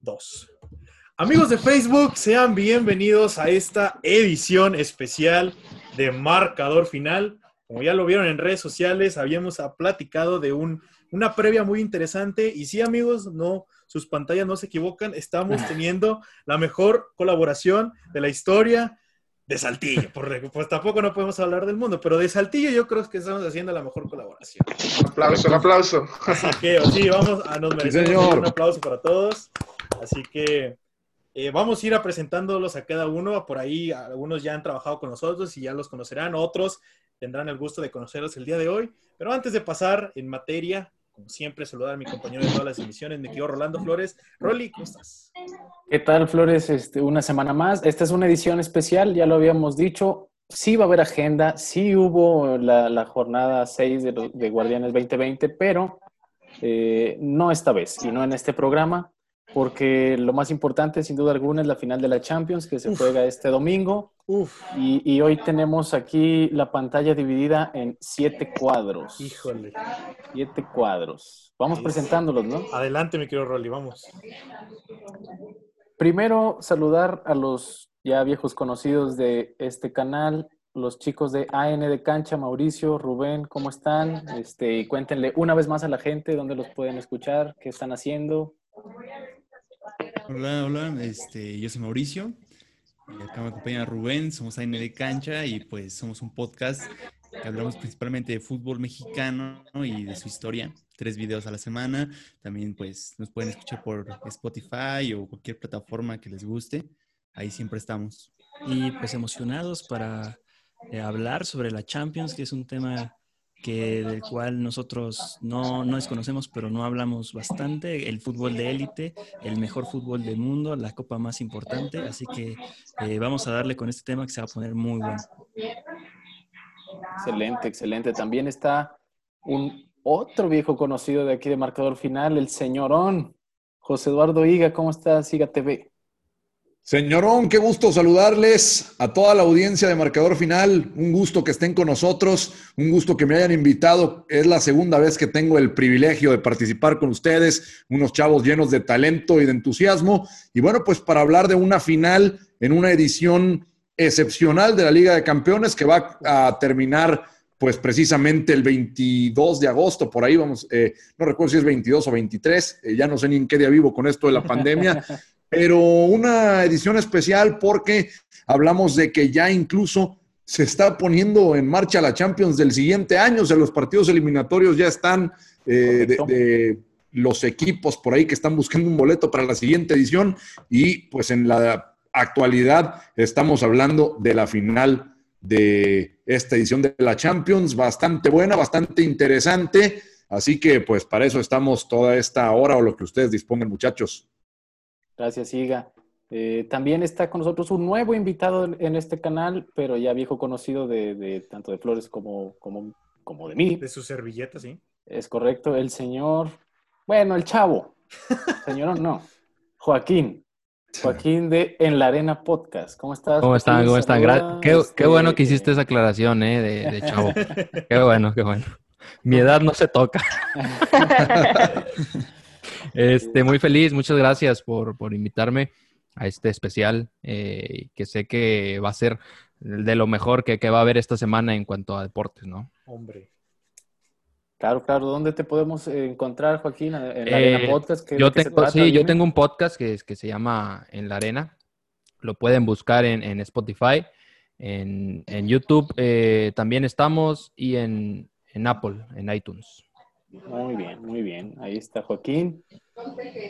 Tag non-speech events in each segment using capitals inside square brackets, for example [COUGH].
2. Amigos de Facebook, sean bienvenidos a esta edición especial de Marcador Final. Como ya lo vieron en redes sociales, habíamos platicado de un, una previa muy interesante. Y sí, amigos, no, sus pantallas no se equivocan. Estamos [LAUGHS] teniendo la mejor colaboración de la historia de Saltillo. pues tampoco no podemos hablar del mundo, pero de Saltillo yo creo que estamos haciendo la mejor colaboración. Un aplauso, un aplauso. Así que sí, vamos a nos merecemos un aplauso para todos. Así que eh, vamos a ir a presentándolos a cada uno. Por ahí algunos ya han trabajado con nosotros y ya los conocerán, otros tendrán el gusto de conocerlos el día de hoy. Pero antes de pasar en materia, como siempre, saludar a mi compañero de todas las emisiones, mi querido Rolando Flores. Rolly, ¿cómo estás? ¿Qué tal, Flores? Este, una semana más. Esta es una edición especial, ya lo habíamos dicho. Sí va a haber agenda, sí hubo la, jornada 6 de, Guardianes 2020, pero eh, no esta vez y no en este programa, porque lo más importante, sin duda alguna, es la final de la Champions que se juega este domingo. Y, hoy tenemos aquí la pantalla dividida en siete cuadros. Híjole. Siete cuadros. Vamos presentándolos, ¿no? Adelante, mi querido Rolly, vamos. Primero, saludar a los ya viejos conocidos de este canal, los chicos de AN de Cancha, Mauricio, Rubén, ¿cómo están? Este, y cuéntenle una vez más a la gente dónde los pueden escuchar, qué están haciendo. Hola, hola, este, yo soy Mauricio, acá me acompaña Rubén, somos AN de Cancha y pues somos un podcast que hablamos principalmente de fútbol mexicano y de su historia. Tres videos a la semana. También pues nos pueden escuchar por Spotify o cualquier plataforma que les guste. Ahí siempre estamos. Y pues emocionados para eh, hablar sobre la Champions, que es un tema que del cual nosotros no, no, desconocemos, pero no hablamos bastante, el fútbol de élite, el mejor fútbol del mundo, la copa más importante, así que eh, vamos a darle con este tema que se va a poner muy bueno. Excelente, excelente. También está un otro viejo conocido de aquí de Marcador Final, el señorón, José Eduardo Higa. ¿Cómo estás, Higa TV? Señorón, qué gusto saludarles a toda la audiencia de Marcador Final. Un gusto que estén con nosotros, un gusto que me hayan invitado. Es la segunda vez que tengo el privilegio de participar con ustedes, unos chavos llenos de talento y de entusiasmo. Y bueno, pues para hablar de una final en una edición excepcional de la Liga de Campeones que va a terminar pues precisamente el 22 de agosto, por ahí vamos, eh, no recuerdo si es 22 o 23, eh, ya no sé ni en qué día vivo con esto de la pandemia, [LAUGHS] pero una edición especial porque hablamos de que ya incluso se está poniendo en marcha la Champions del siguiente año, o sea, los partidos eliminatorios ya están eh, de los equipos por ahí que están buscando un boleto para la siguiente edición y pues en la actualidad estamos hablando de la final de esta edición de la Champions, bastante buena, bastante interesante. Así que pues para eso estamos toda esta hora o lo que ustedes dispongan, muchachos. Gracias, Iga. Eh, también está con nosotros un nuevo invitado en este canal, pero ya viejo conocido de, tanto de Flores como, como, como de mí. De su servilleta, sí. Es correcto, el señor, bueno, el chavo. [LAUGHS] Señor, no. Joaquín. Joaquín de En la Arena Podcast. ¿Cómo estás? ¿Cómo están? ¿Cómo están? Qué, qué, bueno que hiciste esa aclaración, ¿eh? De, chavo. [LAUGHS] qué bueno, qué bueno. Mi edad no se toca. [LAUGHS] este, muy feliz, muchas gracias por, por invitarme a este especial, eh, que sé que va a ser de lo mejor que, que va a haber esta semana en cuanto a deportes, ¿no? Hombre. Claro, claro. ¿Dónde te podemos encontrar, Joaquín? ¿En la Arena eh, Podcast? yo tengo, sí, yo tengo un podcast que, que se llama En la Arena. Lo pueden buscar en, Spotify, en, YouTube eh, también estamos y en, Apple, en iTunes. Muy bien, muy bien. Ahí está Joaquín.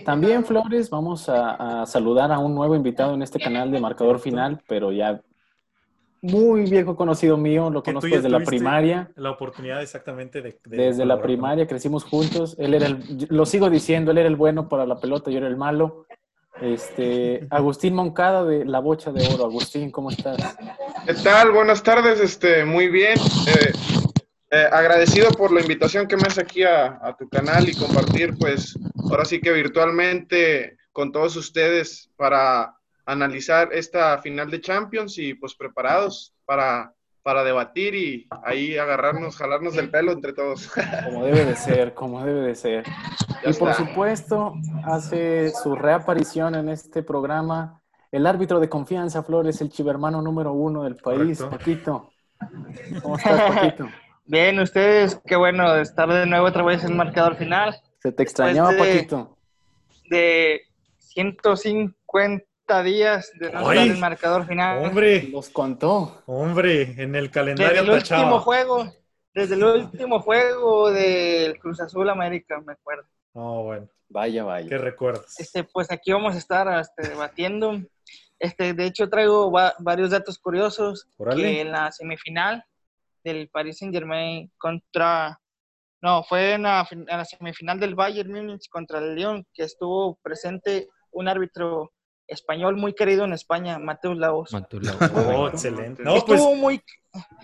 También, Flores, vamos a, a saludar a un nuevo invitado en este canal de Marcador Final, pero ya muy viejo conocido mío, lo conozco desde la primaria. La oportunidad exactamente de... desde la primaria crecimos juntos. Él era el, lo sigo diciendo, él era el bueno para la pelota, yo era el malo. Este, [LAUGHS] Agustín Moncada de La Bocha de Oro. Agustín, ¿cómo estás? ¿Qué tal? Buenas tardes, este, muy bien. Eh, eh, agradecido por la invitación que me haces aquí a, a tu canal y compartir, pues, ahora sí que virtualmente con todos ustedes para analizar esta final de Champions y pues preparados para para debatir y ahí agarrarnos, jalarnos del pelo entre todos. [LAUGHS] Como debe de ser, como debe de ser. Ya y por supuesto, hace su reaparición en este programa el árbitro de confianza, Flores, el chivermano número uno del país, Correcto. Paquito. ¿Cómo estás, Paquito? [LAUGHS] Bien, ustedes, qué bueno estar de nuevo otra vez en el marcador final. ¿Se te extrañaba, Después de- Paquito? De 150 días de no estar en el marcador final. Hombre, Los contó. hombre, en el Desde calendario el último juego, desde el último juego del Cruz Azul América, me acuerdo. No, bueno, Vaya, vaya. ¿qué recuerdas? Este, pues aquí vamos a estar este, debatiendo. Este, de hecho, traigo va- varios datos curiosos. Órale. Que en la semifinal del Paris Saint Germain contra. No, fue en la, fin- en la semifinal del Bayern Múnich contra el Lyon, que estuvo presente un árbitro español muy querido en España, Mateus Laos. Matula. [LAUGHS] Oh, excelente. No, pues, estuvo muy.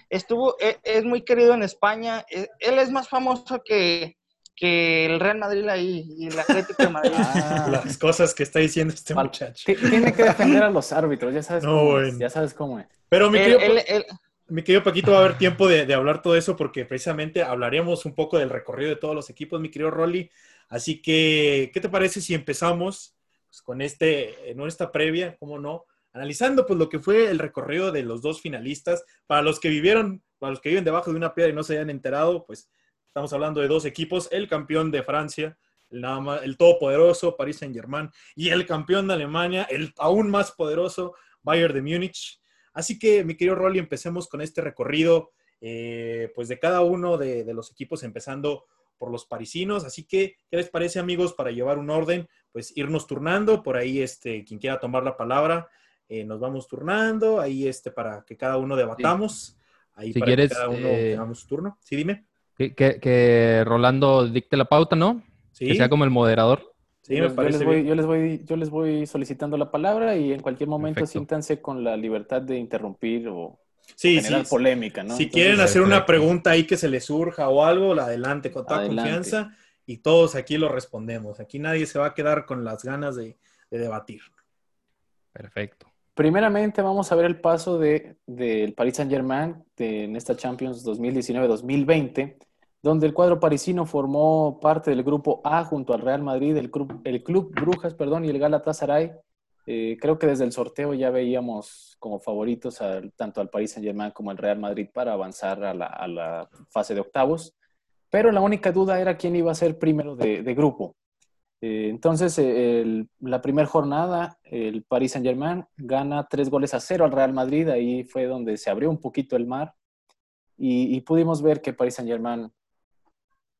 Estuvo, e- es muy querido en España. E- Él es más famoso que, que el Real Madrid ahí y el Atlético de Madrid. [LAUGHS] Ah, las cosas que está diciendo este muchacho. ti- tiene que defender a los árbitros, ya sabes No, cómo es. Ya sabes cómo es. Pero mi Él- querido, él- él- mi querido Paquito, va a haber tiempo de, de hablar todo eso porque precisamente hablaremos un poco del recorrido de todos los equipos, mi querido Rolly. Así que, ¿qué te parece si empezamos pues, con este, en esta previa, cómo no? Analizando pues lo que fue el recorrido de los dos finalistas. Para los que vivieron, para los que viven debajo de una piedra y no se hayan enterado, pues estamos hablando de dos equipos, el campeón de Francia, el, nada más, el todopoderoso Paris Saint Germain, y el campeón de Alemania, el aún más poderoso Bayern de Múnich. Así que, mi querido Rolly, empecemos con este recorrido, eh, pues de cada uno de, de los equipos, empezando por los parisinos. Así que, ¿qué les parece, amigos, para llevar un orden? Pues irnos turnando, por ahí, este, quien quiera tomar la palabra, eh, nos vamos turnando, ahí, este, para que cada uno debatamos. Ahí Si para quieres, que cada uno eh, tengamos su turno. Sí, dime. Que, que- que Rolando dicte la pauta, ¿no? Sí, Que sea como el moderador. Sí, yo, me les- yo parece les voy, bien. yo, les voy, yo les voy solicitando la palabra y en cualquier momento Perfecto. siéntanse con la libertad de interrumpir o Sí, generar sí, polémica, ¿no? Si Entonces, quieren hacer una pregunta ahí que se les surja o algo, la adelante con toda Adelante. confianza y todos aquí lo respondemos. Aquí nadie se va a quedar con las ganas de, de debatir. Perfecto. Primeramente vamos a ver el paso de, del Paris Saint-Germain de- en esta Champions 2019-2020, donde el cuadro parisino formó parte del grupo A junto al Real Madrid, el club, Brujas perdón, y el Galatasaray. Eh, creo que desde el sorteo ya veíamos como favoritos tanto al Paris Saint-Germain como al Real Madrid para avanzar a la, fase de octavos, pero la única duda era quién iba a ser primero de, grupo. Eh, entonces, eh, la primera jornada, el Paris Saint-Germain gana tres goles a cero al Real Madrid. Ahí fue donde se abrió un poquito el mar y, y pudimos ver que Paris Saint-Germain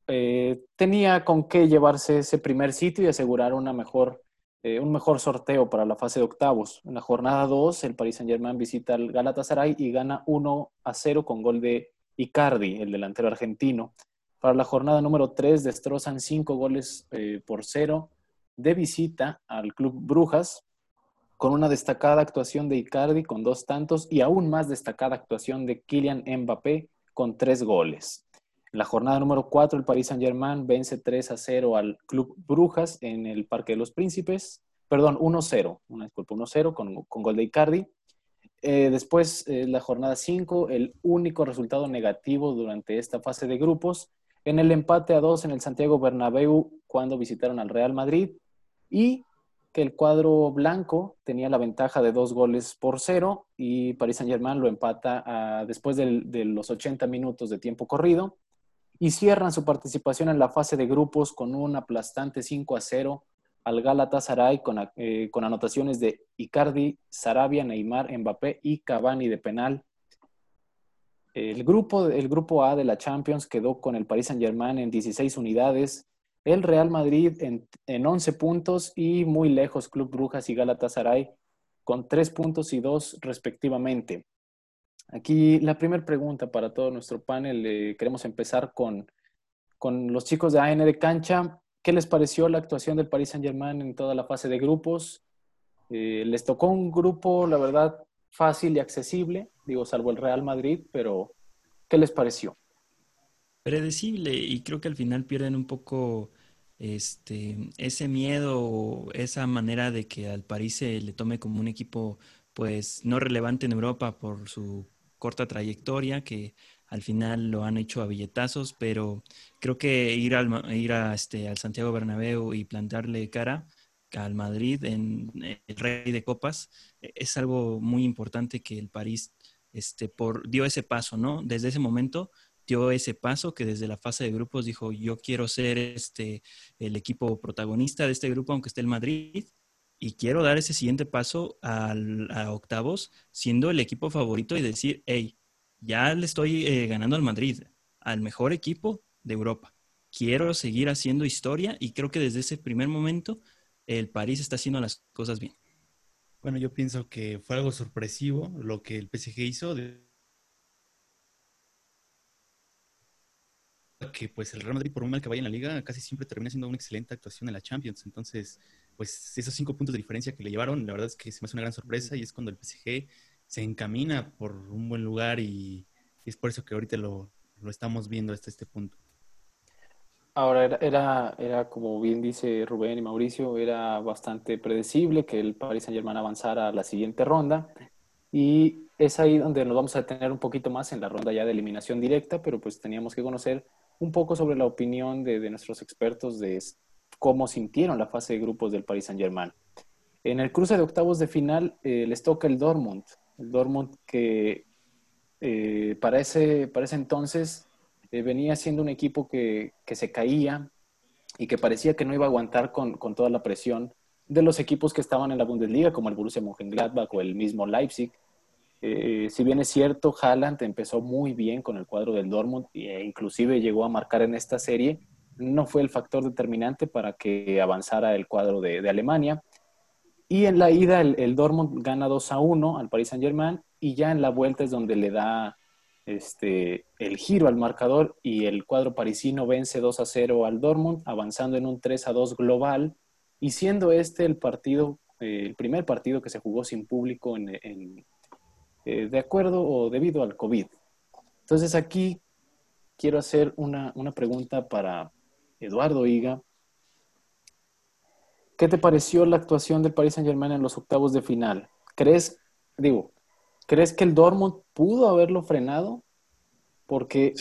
eh, tenía con qué llevarse ese primer sitio y asegurar una mejor, eh, un mejor sorteo para la fase de octavos. En la jornada 2, el Paris Saint-Germain visita al Galatasaray y gana 1 a 0 con gol de Icardi, el delantero argentino. Para la jornada número 3 destrozan 5 goles eh, por 0 de visita al Club Brujas, con una destacada actuación de Icardi con dos tantos y aún más destacada actuación de Kylian Mbappé con tres goles. En la jornada número 4, el Paris Saint-Germain vence 3 a 0 al Club Brujas en el Parque de los Príncipes. Perdón, 1-0, una disculpa, 1-0 con, con gol de Icardi. Eh, después, eh, la jornada 5, el único resultado negativo durante esta fase de grupos, en el empate a 2 en el Santiago Bernabéu cuando visitaron al Real Madrid y que el cuadro blanco tenía la ventaja de dos goles por cero y Paris Saint-Germain lo empata a- después del- de los 80 minutos de tiempo corrido y cierran su participación en la fase de grupos con un aplastante 5 a 0 al Galatasaray con, eh, con anotaciones de Icardi, Sarabia, Neymar, Mbappé y Cavani de penal. El grupo, el grupo A de la Champions quedó con el Paris Saint-Germain en 16 unidades, el Real Madrid en, en 11 puntos y muy lejos Club Brujas y Galatasaray con 3 puntos y 2 respectivamente. Aquí la primera pregunta para todo nuestro panel, eh, queremos empezar con, con los chicos de AN de cancha. ¿Qué les pareció la actuación del Paris Saint-Germain en toda la fase de grupos? Eh, les tocó un grupo, la verdad, fácil y accesible, digo, salvo el Real Madrid, pero ¿qué les pareció? predecible y creo que al final pierden un poco este ese miedo esa manera de que al París se le tome como un equipo pues no relevante en Europa por su corta trayectoria, que al final lo han hecho a billetazos, pero creo que ir al, ir a, este, al Santiago Bernabéu y plantarle cara al Madrid en el Rey de Copas e, es algo muy importante que el París este, por, dio ese paso, ¿no? Desde ese momento dio ese paso que desde la fase de grupos dijo, yo quiero ser este, el equipo protagonista de este grupo, aunque esté el Madrid, y quiero dar ese siguiente paso a octavos, siendo el equipo favorito y decir, hey, ya le estoy eh, ganando al Madrid, al mejor equipo de Europa. Quiero seguir haciendo historia y creo que desde ese primer momento el París está haciendo las cosas bien. Bueno, yo pienso que fue algo sorpresivo lo que el PSG hizo. Que pues el Real Madrid, por un mal que vaya en la liga, casi siempre termina siendo una excelente actuación en la Champions. Entonces, pues esos cinco puntos de diferencia que le llevaron, la verdad es que se me hace una gran sorpresa y es cuando el PSG se encamina por un buen lugar y, es por eso que ahorita lo, lo estamos viendo hasta este punto. Ahora, era, era, como bien dice Rubén y Mauricio, era bastante predecible que el Paris Saint Germain avanzara a la siguiente ronda y es ahí donde nos vamos a detener un poquito más en la ronda ya de eliminación directa, pero pues teníamos que conocer un poco sobre la opinión de, de nuestros expertos de cómo sintieron la fase de grupos del Paris Saint Germain. En el cruce de octavos de final eh, les toca el Dortmund, el Dortmund que eh, para, ese, entonces eh, venía siendo un equipo que, se caía y que parecía que no iba a aguantar con, toda la presión de los equipos que estaban en la Bundesliga, como el Borussia Mönchengladbach o el mismo Leipzig. Eh, si bien es cierto, Haaland empezó muy bien con el cuadro del Dortmund e inclusive llegó a marcar en esta serie, no fue el factor determinante para que avanzara el cuadro de, Alemania. Y en la ida el, el, Dortmund gana 2 a 1 al Paris Saint Germain y ya en la vuelta es donde le da este, el giro al marcador y el cuadro parisino vence 2 a 0 al Dortmund, avanzando en un 3 a 2 global y siendo este el partido, eh, el primer partido que se jugó sin público en, eh, de acuerdo o debido al COVID. Entonces aquí quiero hacer una, una pregunta para Eduardo Higa. ¿Qué te pareció la actuación del Paris Saint Germain en los octavos de final? ¿Crees, digo, ¿Crees que el Dortmund pudo haberlo frenado? Porque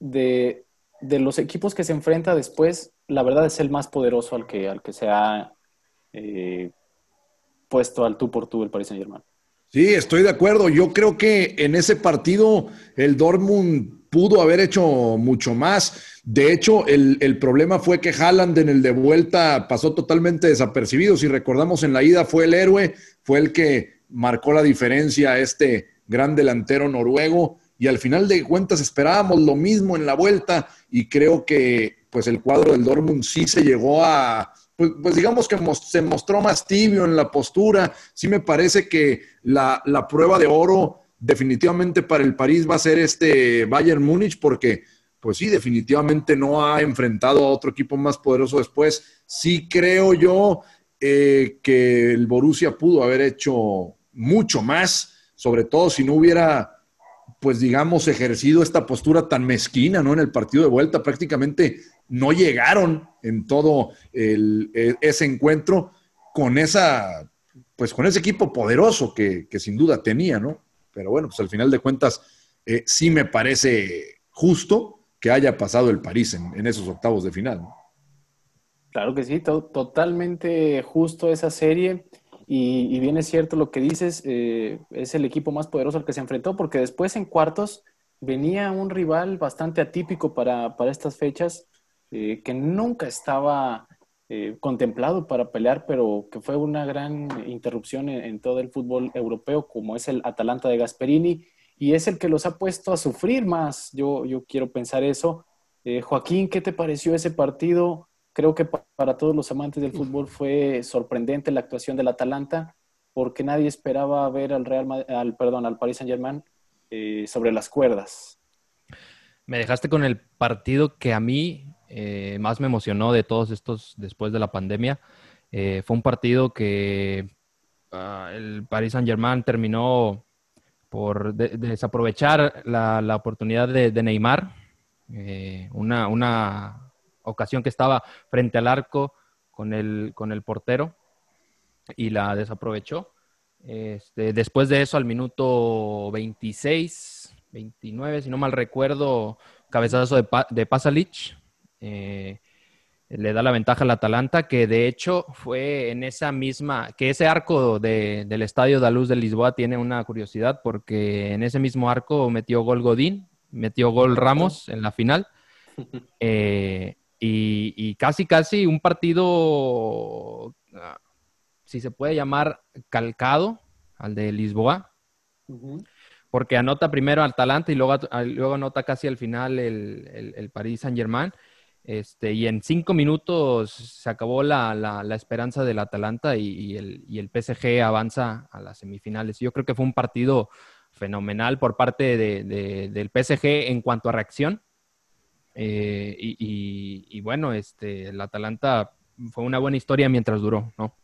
de, los equipos que se enfrenta después, la verdad es el más poderoso al que, al que se ha eh, puesto al tú por tú el Paris Saint Germain. Sí, estoy de acuerdo. Yo creo que en ese partido el Dortmund pudo haber hecho mucho más. De hecho, el, el, problema fue que Haaland en el de vuelta pasó totalmente desapercibido. Si recordamos en la ida fue el héroe, fue el que marcó la diferencia este gran delantero noruego y al final de cuentas esperábamos lo mismo en la vuelta y creo que pues el cuadro del Dortmund sí se llegó a pues, pues digamos que se mostró más tibio en la postura. Sí me parece que la, la, prueba de oro definitivamente para el París va a ser este Bayern Múnich porque pues sí, definitivamente no ha enfrentado a otro equipo más poderoso después. Sí creo yo eh, que el Borussia pudo haber hecho mucho más, sobre todo si no hubiera, pues digamos, ejercido esta postura tan mezquina, ¿no? En el partido de vuelta prácticamente no llegaron en todo el, e, ese encuentro con esa, pues con ese equipo poderoso que, sin duda tenía, ¿no? Pero bueno, pues al final de cuentas eh, sí me parece justo que haya pasado el París en, esos octavos de final, ¿no? Claro que sí, totalmente justo esa serie. Y, bien es cierto lo que dices, eh, es el equipo más poderoso al que se enfrentó, porque después en cuartos venía un rival bastante atípico para, estas fechas, eh, que nunca estaba eh, contemplado para pelear, pero que fue una gran interrupción en, todo el fútbol europeo, como es el Atalanta de Gasperini, y es el que los ha puesto a sufrir más. Yo, yo quiero pensar eso. Joaquín, ¿qué te pareció ese partido? Creo que para todos los amantes del fútbol fue sorprendente la actuación del Atalanta, porque nadie esperaba ver al Real, al, perdón, al Paris Saint Germain eh, sobre las cuerdas. Me dejaste con el partido que a mí eh, más me emocionó de todos estos después de la pandemia. Eh, fue un partido que ah, el Paris Saint Germain terminó por desaprovechar la, oportunidad de, Neymar. una, una ocasión que estaba frente al arco con el, con el portero y la desaprovechó. Este, después de eso, al minuto 26, 29, si no mal recuerdo, cabezazo de, pa de Pasalic. Eh, le da la ventaja al Atalanta, que de hecho fue en esa misma, que ese arco del Estadio de Luz de Lisboa tiene una curiosidad, porque en ese mismo arco metió gol Godín, metió gol Ramos en la final. [LAUGHS] Eh, y, casi, casi un partido, ah, si se puede llamar, calcado al de Lisboa, porque anota primero al Atalanta y luego, luego anota casi al final el, el, el Paris Saint-Germain. Este, y en cinco minutos se acabó la, esperanza del Atalanta y, el, y, el, PSG avanza a las semifinales. Yo creo que fue un partido fenomenal por parte de, del PSG en cuanto a reacción. Eh, y, bueno, este, el Atalanta fue una buena historia mientras duró, ¿no?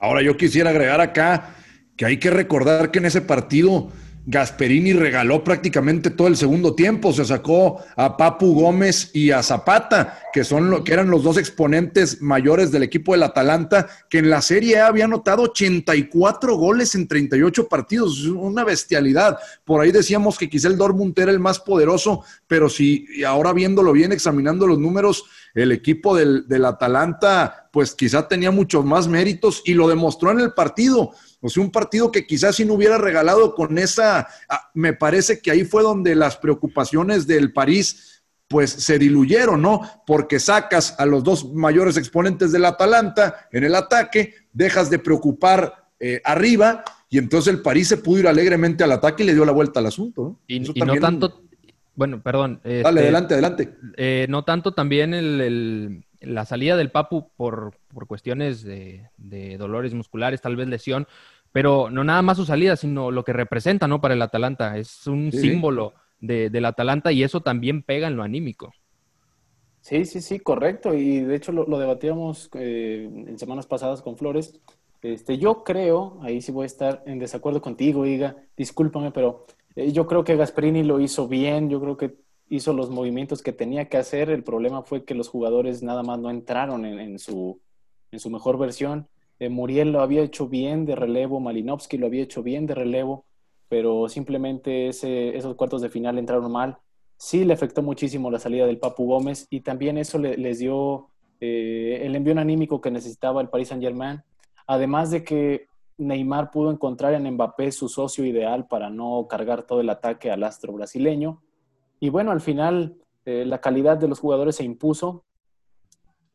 Ahora yo quisiera agregar acá que hay que recordar que en ese partido Gasperini regaló prácticamente todo el segundo tiempo, se sacó a Papu Gómez y a Zapata, que son lo, que eran los dos exponentes mayores del equipo del Atalanta, que en la Serie A había anotado 84 goles en 38 partidos, una bestialidad. Por ahí decíamos que quizá el Dortmund era el más poderoso, pero si ahora viéndolo bien, examinando los números, el equipo del, del Atalanta, pues quizá tenía muchos más méritos y lo demostró en el partido o sea, un partido que quizás si no hubiera regalado con esa, ah, me parece que ahí fue donde las preocupaciones del París pues se diluyeron, ¿no? Porque sacas a los dos mayores exponentes del Atalanta en el ataque, dejas de preocupar eh, arriba y entonces el París se pudo ir alegremente al ataque y le dio la vuelta al asunto. ¿no? Y, no tanto, bueno, perdón. Dale, este, adelante, adelante. Eh, no tanto también el, la salida del Papu por, por cuestiones de, de, dolores musculares, tal vez lesión, pero no nada más su salida, sino lo que representa, ¿no? Para el Atalanta. Es un símbolo de, del Atalanta y eso también pega en lo anímico. Sí, sí, sí, correcto. Y de hecho lo, debatíamos eh, en semanas pasadas con Flores. Este, yo creo, ahí sí voy a estar en desacuerdo contigo, Iga, discúlpame, pero eh, yo creo que Gasperini lo hizo bien, yo creo que hizo los movimientos que tenía que hacer. El problema fue que los jugadores nada más no entraron en, su, en su mejor versión. Muriel lo había hecho bien de relevo, Malinowski lo había hecho bien de relevo, pero simplemente esos cuartos de final entraron mal. Sí le afectó muchísimo la salida del Papu Gómez y también eso les dio eh, el envío anímico que necesitaba el Paris Saint Germain. Además de que Neymar pudo encontrar en Mbappé su socio ideal para no cargar todo el ataque al astro brasileño. Y bueno, al final eh, la calidad de los jugadores se impuso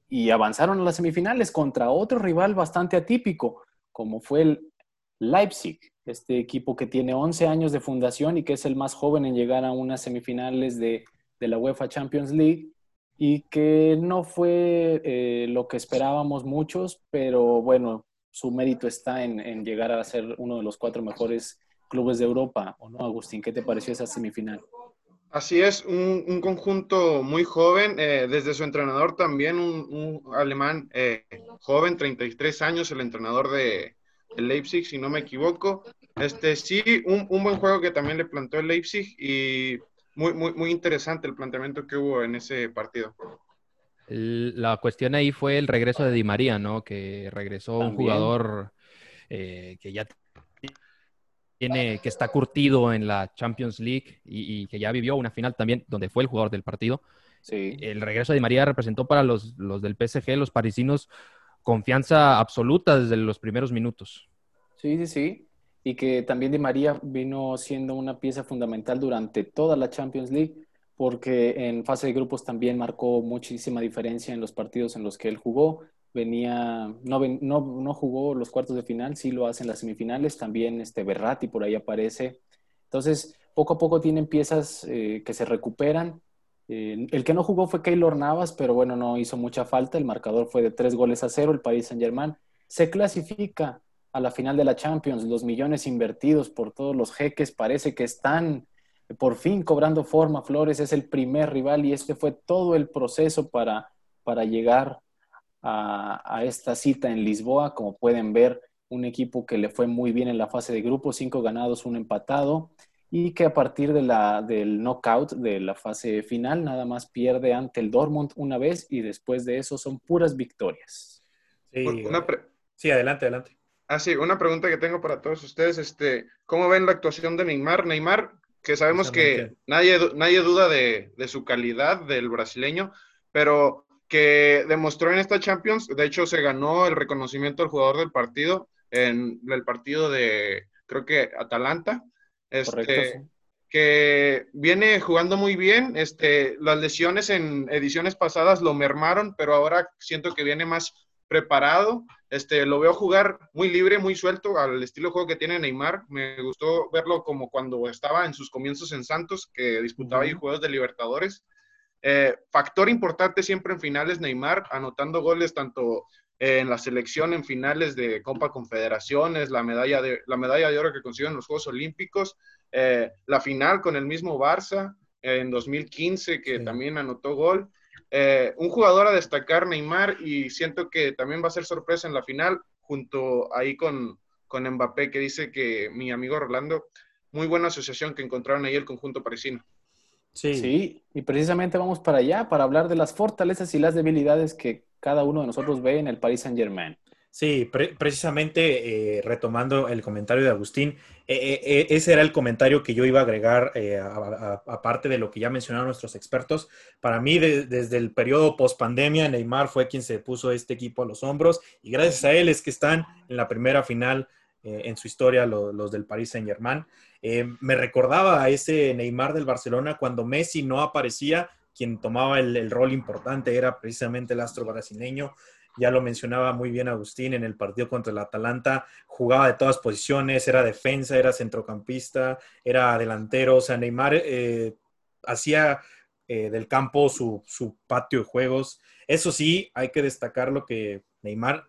y avanzaron a las semifinales contra otro rival bastante atípico, como fue el Leipzig, este equipo que tiene 11 años de fundación y que es el más joven en llegar a unas semifinales de, la UEFA Champions League y que no fue eh, lo que esperábamos muchos, pero bueno, su mérito está en, en, llegar a ser uno de los cuatro mejores clubes de Europa, ¿o no, Agustín? ¿Qué te pareció esa semifinal? Así es, un, conjunto muy joven, eh, desde su entrenador también, un, alemán eh, joven, 33 años, el entrenador de, Leipzig, si no me equivoco. Este, sí, un, buen juego que también le plantó el Leipzig y muy, muy, muy interesante el planteamiento que hubo en ese partido. La cuestión ahí fue el regreso de Di María, ¿no? Que regresó un jugador eh, que ya tiene, que está curtido en la Champions League y, que ya vivió una final también donde fue el jugador del partido. Sí. El regreso de María representó para los, los del PSG, los parisinos, confianza absoluta desde los primeros minutos. Sí, sí, sí. Y que también Di María vino siendo una pieza fundamental durante toda la Champions League, porque en fase de grupos también marcó muchísima diferencia en los partidos en los que él jugó venía, no, no, jugó los cuartos de final, sí lo hace en las semifinales, también este Berratti por ahí aparece. Entonces, poco a poco tienen piezas eh, que se recuperan. Eh, el que no jugó fue Keylor Navas, pero bueno, no hizo mucha falta. El marcador fue de tres goles a cero. El Paris Saint-Germain se clasifica a la final de la Champions. Los millones invertidos por todos los jeques parece que están por fin cobrando forma. Flores es el primer rival y este fue todo el proceso para, para llegar a, esta cita en Lisboa. Como pueden ver, un equipo que le fue muy bien en la fase de grupo, cinco ganados, un empatado, y que a partir de la, del knockout de la fase final nada más pierde ante el Dortmund una vez y después de eso son puras victorias. Sí, adelante, adelante. Ah, sí, una pregunta que tengo para todos ustedes, este, ¿cómo ven la actuación de Neymar? Neymar, que sabemos que nadie, nadie duda de, de su calidad del brasileño, pero que demostró en esta Champions, de hecho se ganó el reconocimiento al jugador del partido, en el partido de, creo que Atalanta, este, Correcto. sí. que viene jugando muy bien, este, las lesiones en ediciones pasadas lo mermaron, pero ahora siento que viene más preparado. Este, lo veo jugar muy libre, muy suelto al estilo de juego que tiene Neymar. Me gustó verlo como cuando estaba en sus comienzos en Santos, que disputaba ahí Ujú. juegos de Libertadores. Eh, factor importante siempre en finales, Neymar, anotando goles tanto en la selección en finales de Copa Confederaciones, la medalla de, la medalla de oro que consiguió en los Juegos Olímpicos, eh, la final con el mismo Barça eh, en 2015, que Sí. también anotó gol. Eh, un jugador a destacar, Neymar, y siento que también va a ser sorpresa en la final, junto ahí con, con Mbappé, que dice que mi amigo Rolando, muy buena asociación que encontraron ahí el conjunto parisino. Sí, Sí, y precisamente vamos para allá para hablar de las fortalezas y las debilidades que cada uno de nosotros ve en el Paris Saint Germain. Sí, pre- precisamente eh, retomando el comentario de Agustín, eh, eh, eh, ese era el comentario que yo iba a agregar, aparte de lo que ya mencionaron nuestros expertos. Para mí, de- desde el periodo post-pandemia, Neymar fue quien se puso este equipo a los hombros y gracias a él es que están en la primera final eh, en su historia lo- los del Paris Saint-Germain. Eh, me recordaba a ese Neymar del Barcelona cuando Messi no aparecía, quien tomaba el, el rol importante era precisamente el astro brasileño. Ya lo mencionaba muy bien Agustín en el partido contra el Atalanta, jugaba de todas posiciones, era defensa, era centrocampista, era delantero, o sea, Neymar eh, hacía eh, del campo su, su patio de juegos. Eso sí, hay que destacar lo que Neymar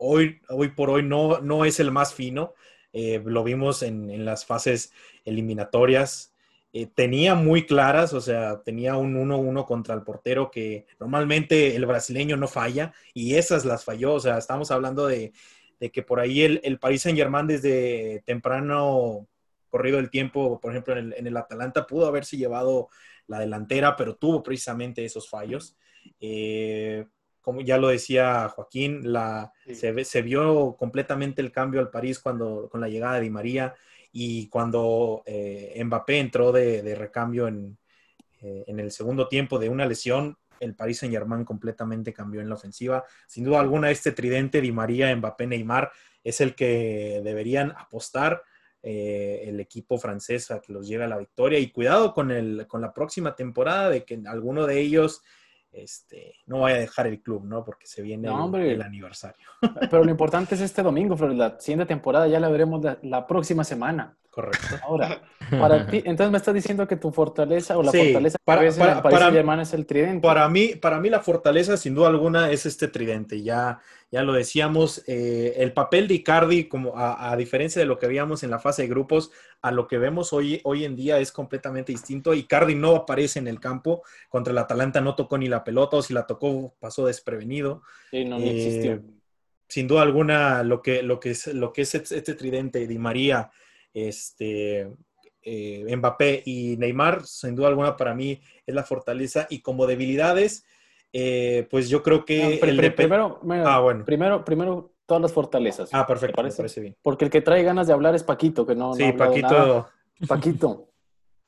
hoy, hoy por hoy no, no es el más fino. Eh, lo vimos en, en las fases eliminatorias. Eh, tenía muy claras, o sea, tenía un 1-1 contra el portero que normalmente el brasileño no falla y esas las falló. O sea, estamos hablando de, de que por ahí el, el Paris Saint Germain desde temprano corrido el tiempo, por ejemplo, en el, en el Atalanta pudo haberse llevado la delantera, pero tuvo precisamente esos fallos. Eh, como ya lo decía Joaquín, la, Sí. se, se vio completamente el cambio al París cuando, con la llegada de Di María y cuando eh, Mbappé entró de, de recambio en, eh, en el segundo tiempo de una lesión, el Paris Saint Germain completamente cambió en la ofensiva. Sin duda alguna, este tridente Di María, Mbappé, Neymar es el que deberían apostar eh, el equipo francés a que los lleve a la victoria. Y cuidado con, el, con la próxima temporada de que alguno de ellos este, no vaya a dejar el club, ¿no? Porque se viene No, el- aniversario. Pero lo importante es este domingo, Flores. La siguiente temporada ya la veremos la, la próxima semana. Correcto. [LAUGHS] Ahora, [LAUGHS] para ti, entonces me estás diciendo que tu fortaleza o la Sí, fortaleza que para- es el tridente. Para mí, para mí la fortaleza, sin duda alguna, es este tridente. Ya, ya lo decíamos, eh, el papel de Icardi, como a, a diferencia de lo que veíamos en la fase de grupos, a lo que vemos hoy, hoy en día es completamente distinto. Icardi no aparece en el campo. Contra el Atalanta no tocó ni la pelota, o si la tocó, pasó desprevenido. Sí, no, ni Eh, existió. sin duda alguna, lo que, lo que, es, lo que es este tridente, Di María, este, eh, Mbappé y Neymar, sin duda alguna para mí es la fortaleza. Y como debilidades, eh, pues yo creo que... Pri- el pri- depe- primero, mira, Ah, bueno. primero, primero todas las fortalezas. Ah, ¿Te perfecto, me parece? bien. Porque el que trae ganas de hablar es Paquito, que no, no Sí, ha hablado Paquito, nada. Paquito,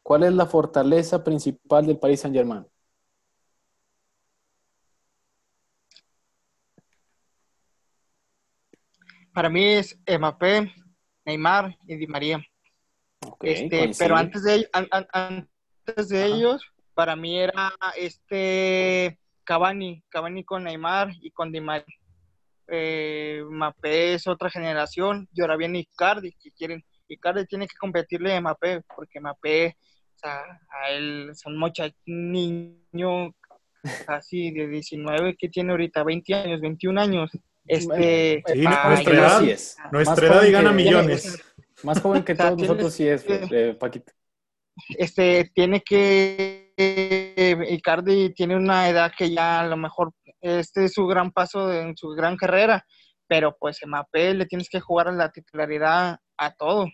¿cuál es la fortaleza principal del Paris Saint-Germain? Para mí es Mbappé, Neymar y Di María. Este, pero antes de, an- an- antes de Ajá. ellos, para mí era este Cavani, Cavani con Neymar y con Di María. Eh, Mbappé es otra generación y ahora viene Icardi, que quieren, Icardi tiene que competirle a Mbappé, porque Mbappé, o sea, a él es un muchacho, niño casi de 19 que tiene ahorita 20 años, 21 años. Este, Sí, nuestra edad- sí es. nuestra edad y gana que- millones. [LAUGHS] Más joven que todos nosotros sí es, eh, Paquito. este tiene que Icardi tiene una edad que ya a lo mejor este es su gran paso en su gran carrera, pero pues Mbappé le tienes que jugar a la titularidad a todo.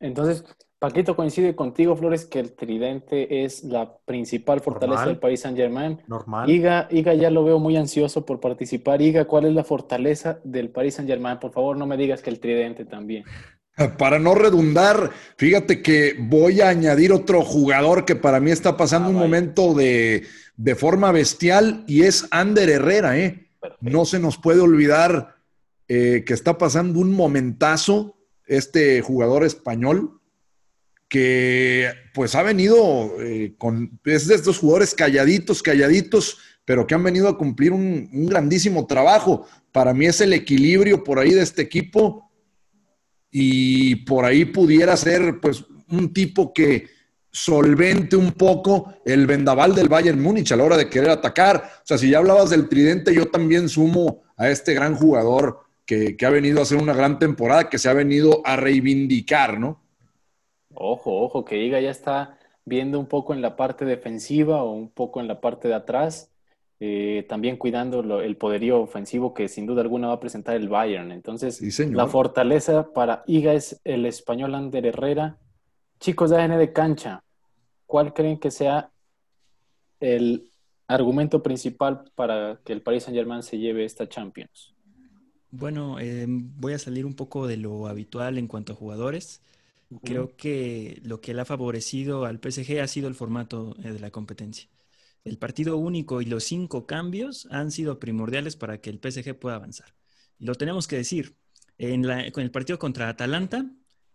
Entonces, Paquito coincide contigo, Flores, que el tridente es la principal fortaleza Normal. del país Saint Germain. Normal. Iga, Iga ya lo veo muy ansioso por participar. Iga, ¿cuál es la fortaleza del Paris Saint Germain? Por favor, no me digas que el tridente también. [LAUGHS] Para no redundar, fíjate que voy a añadir otro jugador que para mí está pasando Ah, un vaya. momento de, de forma bestial y es Ander Herrera, ¿eh? No se nos puede olvidar eh, que está pasando un momentazo este jugador español que pues ha venido eh, con, es de estos jugadores calladitos, calladitos, pero que han venido a cumplir un, grandísimo trabajo. Para mí es el equilibrio por ahí de este equipo y por ahí pudiera ser pues un tipo que solvente un poco el vendaval del Bayern Múnich a la hora de querer atacar. O sea, si ya hablabas del tridente, yo también sumo a este gran jugador que, que ha venido a hacer una gran temporada, que se ha venido a reivindicar, ¿no? Ojo, ojo, que Iga ya está viendo un poco en la parte defensiva o un poco en la parte de atrás, eh, también cuidando lo- el poderío ofensivo que sin duda alguna va a presentar el Bayern. Entonces, Sí, la fortaleza para Iga es el español Ander Herrera. Chicos de AN de cancha, ¿cuál creen que sea el argumento principal para que el Paris Saint-Germain se lleve esta Champions? Bueno, eh, voy a salir un poco de lo habitual en cuanto a jugadores. Creo que lo que le ha favorecido al PSG ha sido el formato eh, de la competencia. El partido único y los cinco cambios han sido primordiales para que el PSG pueda avanzar. Y lo tenemos que decir. En la- con el partido contra Atalanta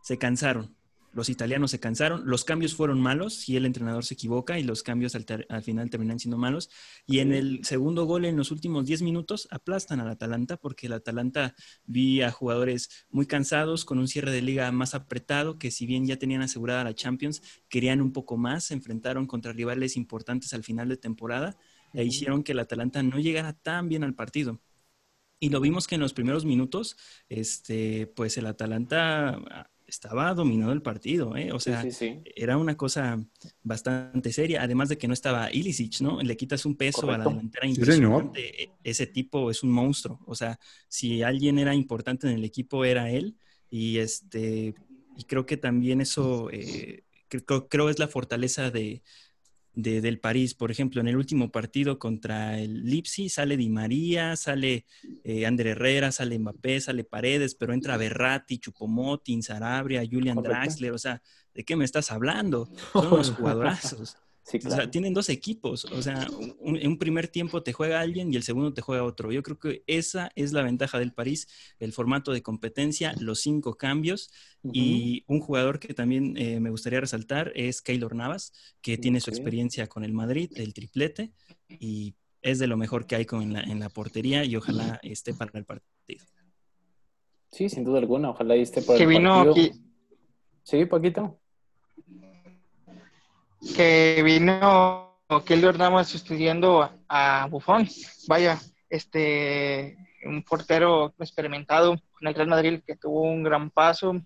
se cansaron. Los italianos se cansaron. Los cambios fueron malos si el entrenador se equivoca y los cambios al final terminan siendo malos. Y en el segundo gol, en los últimos 10 minutos, aplastan al Atalanta porque el Atalanta vi a jugadores muy cansados, con un cierre de liga más apretado, que si bien ya tenían asegurada la Champions, querían un poco más, se enfrentaron contra rivales importantes al final de temporada e hicieron que el Atalanta no llegara tan bien al partido. Y lo vimos que en los primeros minutos, este, pues el Atalanta estaba dominando el partido, ¿eh? O sea, sí, sí. era una cosa bastante seria, además de que no estaba Ilicic, ¿no? Le quitas un peso a la delantera Sí, impresionante. E- Ese tipo es un monstruo. O sea, si alguien era importante en el equipo, era él. Y este, y creo que también eso, eh, cre- creo, creo es la fortaleza de, de- del París. Por ejemplo, en el último partido contra el Lipsi sale Di María, sale eh, Ander Herrera, sale Mbappé, sale Paredes, pero entra Berratti, Chupomotin, Sarabria, Julian Correcto. Draxler. O sea, ¿de qué me estás hablando? [LAUGHS] Son unos jugadorazos. Sí, O sea, tienen dos equipos. O sea, un- en un primer tiempo te juega alguien y el segundo te juega otro. Yo creo que esa es la ventaja del París, el formato de competencia, los cinco cambios. Y un jugador que también eh, me gustaría resaltar es Keylor Navas, que tiene su experiencia con el Madrid, el triplete, y es de lo mejor que hay con en la, en la portería y ojalá esté para el partido. Sí, sin duda alguna. Ojalá y esté para que el vino partido. aquí, Sí, Paquito. Que vino Keylor Navas sustituyendo a Buffon. Vaya, este un portero experimentado con el Real Madrid que tuvo un gran paso,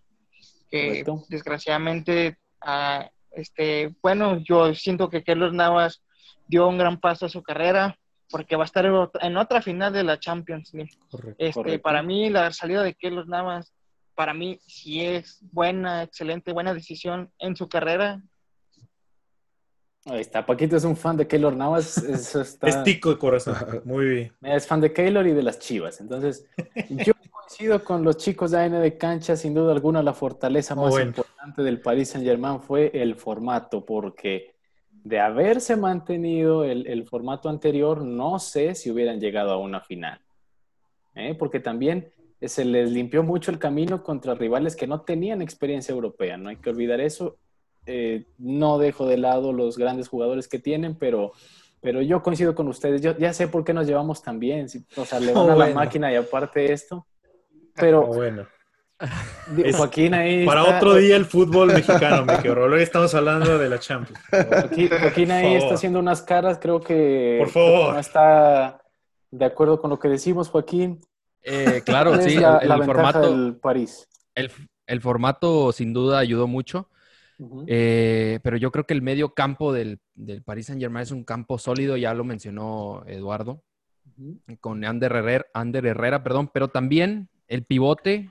que Correcto. desgraciadamente, ah, este, bueno, yo siento que Keylor Navas dio un gran paso a su carrera porque va a estar en otra final de la Champions League. Correcto. Este, Correcto. para mí, la salida de Keylor Navas, para mí, sí es buena, excelente, buena decisión en su carrera. Ahí está. Paquito es un fan de Keylor Navas. Eso [LAUGHS] está... Es tico de corazón. Muy bien. Es fan de Keylor y de las Chivas. Entonces, [LAUGHS] yo coincido con los chicos de AN de cancha. Sin duda alguna, la fortaleza más bueno. importante del Paris Saint-Germain fue el formato, porque de haberse mantenido el, el formato anterior, no sé si hubieran llegado a una final. ¿Eh? Porque también se les limpió mucho el camino contra rivales que no tenían experiencia europea. No hay que olvidar eso. Eh, no dejo de lado los grandes jugadores que tienen, pero, pero yo coincido con ustedes. Yo ya sé por qué nos llevamos tan bien. si- o sea, le [LAUGHS] van a la Bueno. máquina y aparte esto. Oh, Pero bueno. digo, Es- Joaquín ahí. Para está- otro día el fútbol mexicano, querido Rolo. Hoy estamos hablando de la Champions. Joaquín, Joaquín ahí está haciendo unas caras. Creo que Por favor. no está de acuerdo con lo que decimos, Joaquín. Eh, claro, ¿Cuál es sí, la, el, la el formato, del París. el, el formato sin duda ayudó mucho. Eh, pero yo creo que el medio campo del, del Paris Saint Germain es un campo sólido, ya lo mencionó Eduardo, con Ander Herrera, Ander Herrera, perdón, pero también el pivote,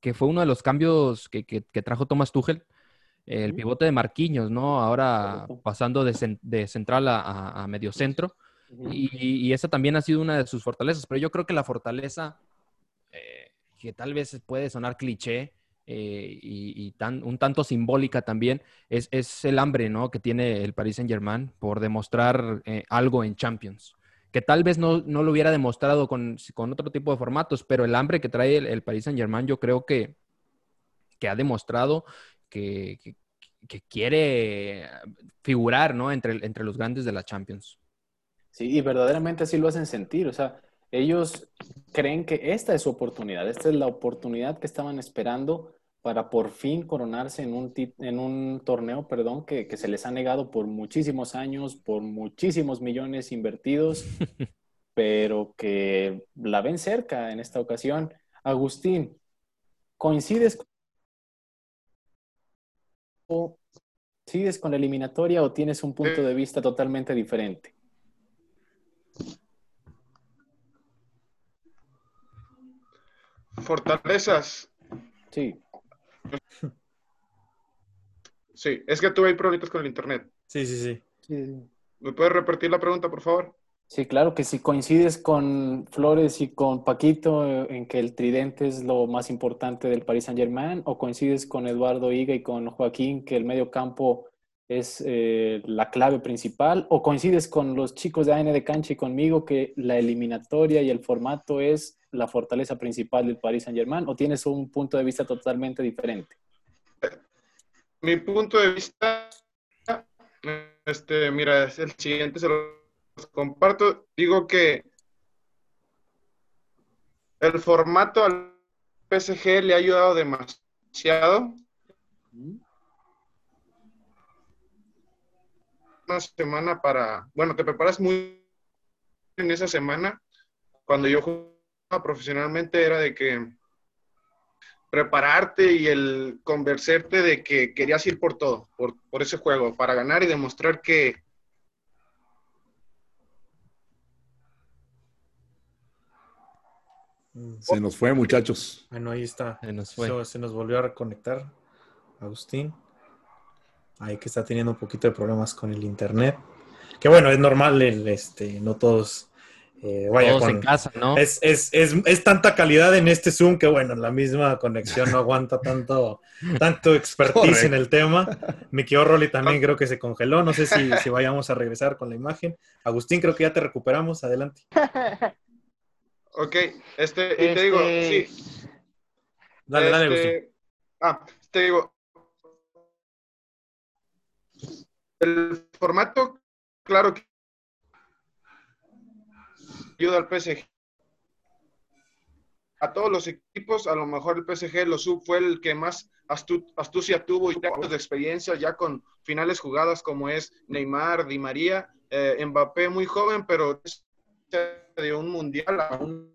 que fue uno de los cambios que, que- que trajo Thomas Tuchel, el pivote de Marquinhos, ¿no? Ahora Correcto. pasando de, cen- de central a, a, a medio centro. Y, y esa también ha sido una de sus fortalezas, pero yo creo que la fortaleza, eh, que tal vez puede sonar cliché eh, y, tan, un tanto simbólica también, es, es el hambre ¿no? que tiene el Paris Saint Germain por demostrar eh, algo en Champions. Que tal vez no, no lo hubiera demostrado con, con otro tipo de formatos, pero el hambre que trae el, Paris Saint Germain yo creo que, que ha demostrado que, que- que quiere figurar ¿no? entre, entre los grandes de la Champions. Sí, y verdaderamente así lo hacen sentir. O sea, ellos creen que esta es su oportunidad, esta es la oportunidad que estaban esperando para por fin coronarse en un, tit- en un torneo, perdón, que, que se les ha negado por muchísimos años, por muchísimos millones invertidos, [LAUGHS] pero que la ven cerca en esta ocasión. Agustín, ¿coincides o sigues con la eliminatoria o tienes un punto de vista totalmente diferente? Fortalezas. Sí. Sí, es que tuve ahí problemitas con el internet. Sí, sí, sí. Sí, ¿Me puedes repetir la pregunta, por favor? Sí, claro que si coincides con Flores y con Paquito en que el tridente es lo más importante del Paris Saint-Germain, o coincides con Eduardo Higa y con Joaquín que el medio campo es eh, la clave principal, o coincides con los chicos de AN de Cancha y conmigo que la eliminatoria y el formato es la fortaleza principal del Paris Saint-Germain, o tienes un punto de vista totalmente diferente. Mi punto de vista, este, mira, es el siguiente, se los comparto. Digo que el formato al PSG le ha ayudado demasiado. Una semana para, bueno, te preparas muy en esa semana. Cuando yo jugaba profesionalmente era de que prepararte y el convencerte de que querías ir por todo, por, por ese juego, para ganar y demostrar que Se nos fue, muchachos. Bueno, ahí está. Se nos fue. Se, se nos volvió a reconectar Agustín. Ahí que está teniendo un poquito de problemas con el internet. Que bueno, es normal, el, este, no todos. Eh, vaya, Todos con- en casa, ¿no? es, es, es, es tanta calidad en este Zoom que bueno, la misma conexión no aguanta tanto, tanto expertise en el tema. Mi querido Rolly también creo que se congeló. No sé si, si vayamos a regresar con la imagen. Agustín, creo que ya te recuperamos. Adelante. [LAUGHS] Ok, este, y te digo, Este- sí. Dale, dale, Agustín. este, Ah, te digo. El formato, claro que ayuda al PSG. A todos los equipos, a lo mejor el PSG lo sub fue el que más astu- astucia tuvo y de experiencia ya con finales jugadas como es Neymar, Di María, eh, Mbappé muy joven, pero de un mundial a un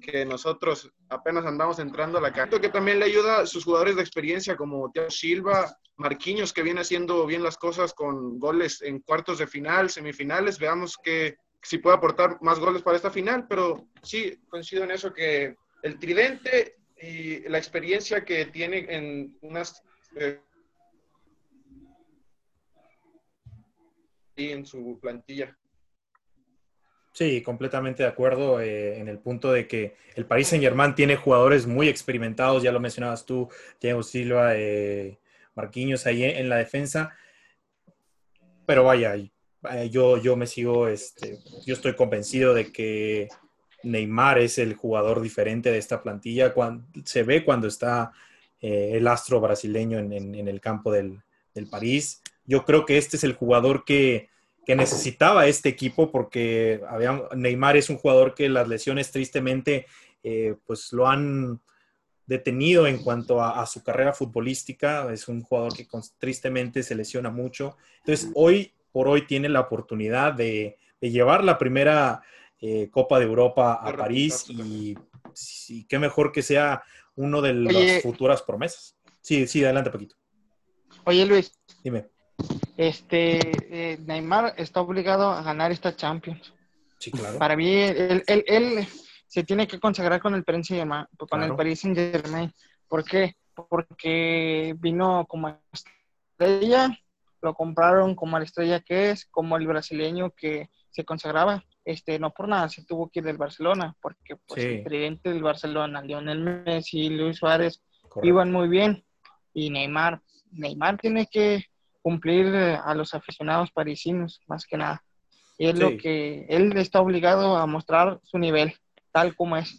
que nosotros apenas andamos entrando a la cancha, que también le ayuda a sus jugadores de experiencia como Thiago Silva, Marquinhos, que viene haciendo bien las cosas con goles en cuartos de final, semifinales. Veamos que si puede aportar más goles para esta final, pero sí, coincido en eso, que el tridente y la experiencia que tiene en unas... eh, y en su plantilla. Sí, completamente de acuerdo eh, en el punto de que el Paris Saint Germain tiene jugadores muy experimentados, ya lo mencionabas tú, Diego Silva, eh, Marquinhos ahí en, la defensa, pero vaya, eh, yo, yo me sigo, este, yo estoy convencido de que Neymar es el jugador diferente de esta plantilla, cuando, se ve cuando está eh, el astro brasileño en, en- en el campo del, del París. Yo creo que este es el jugador que, que necesitaba este equipo porque había, Neymar es un jugador que las lesiones tristemente eh, pues lo han detenido en cuanto a, a su carrera futbolística. Es un jugador que con- tristemente se lesiona mucho. Entonces, hoy por hoy tiene la oportunidad de, de llevar la primera eh, Copa de Europa a París y, qué mejor que sea uno de las Oye. futuras promesas. Sí, sí, adelante, Paquito. Oye, Luis, Dime. Este, eh, Neymar está obligado a ganar esta Champions. Sí, claro. Para mí, él, él- él se tiene que consagrar con el Paris Saint Germain, con Claro. el Paris Saint Germain. ¿Por qué? Porque vino como estrella, lo compraron como la estrella que es, como el brasileño que se consagraba. Este, no por nada se tuvo que ir del Barcelona, porque pues, Sí. el presidente del Barcelona, Lionel Messi, Luis Suárez, Correcto. iban muy bien. Y Neymar, Neymar tiene que cumplir eh, a los aficionados parisinos, más que nada. Y es Sí. lo que él está obligado a mostrar su nivel, tal como es.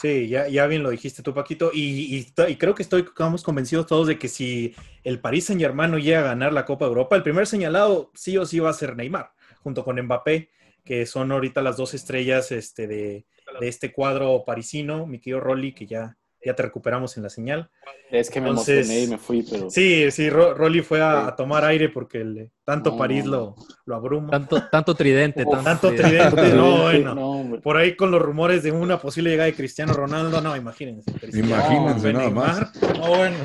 Sí, ya, ya bien lo dijiste tú, Paquito. Y, y y creo que estoy, estamos convencidos todos de que si el Paris Saint Germain no llega a ganar la Copa de Europa, el primer señalado sí o sí va a ser Neymar, junto con Mbappé, que son ahorita las dos estrellas este, de, de este cuadro parisino, mi querido Rolly, que ya, ya te recuperamos en la señal. Es que me Entonces- emocioné y me fui, pero... Sí, sí, Ro- Rolly fue a, a tomar aire porque el- tanto No, París no, lo, lo abruma. Tanto, tanto tridente. Uf, Tanto tridente. tridente, no, bueno. No. Por ahí con los rumores de una posible llegada de Cristiano Ronaldo, no, imagínense. Cristiano, Imagínense no, nada más. No, bueno,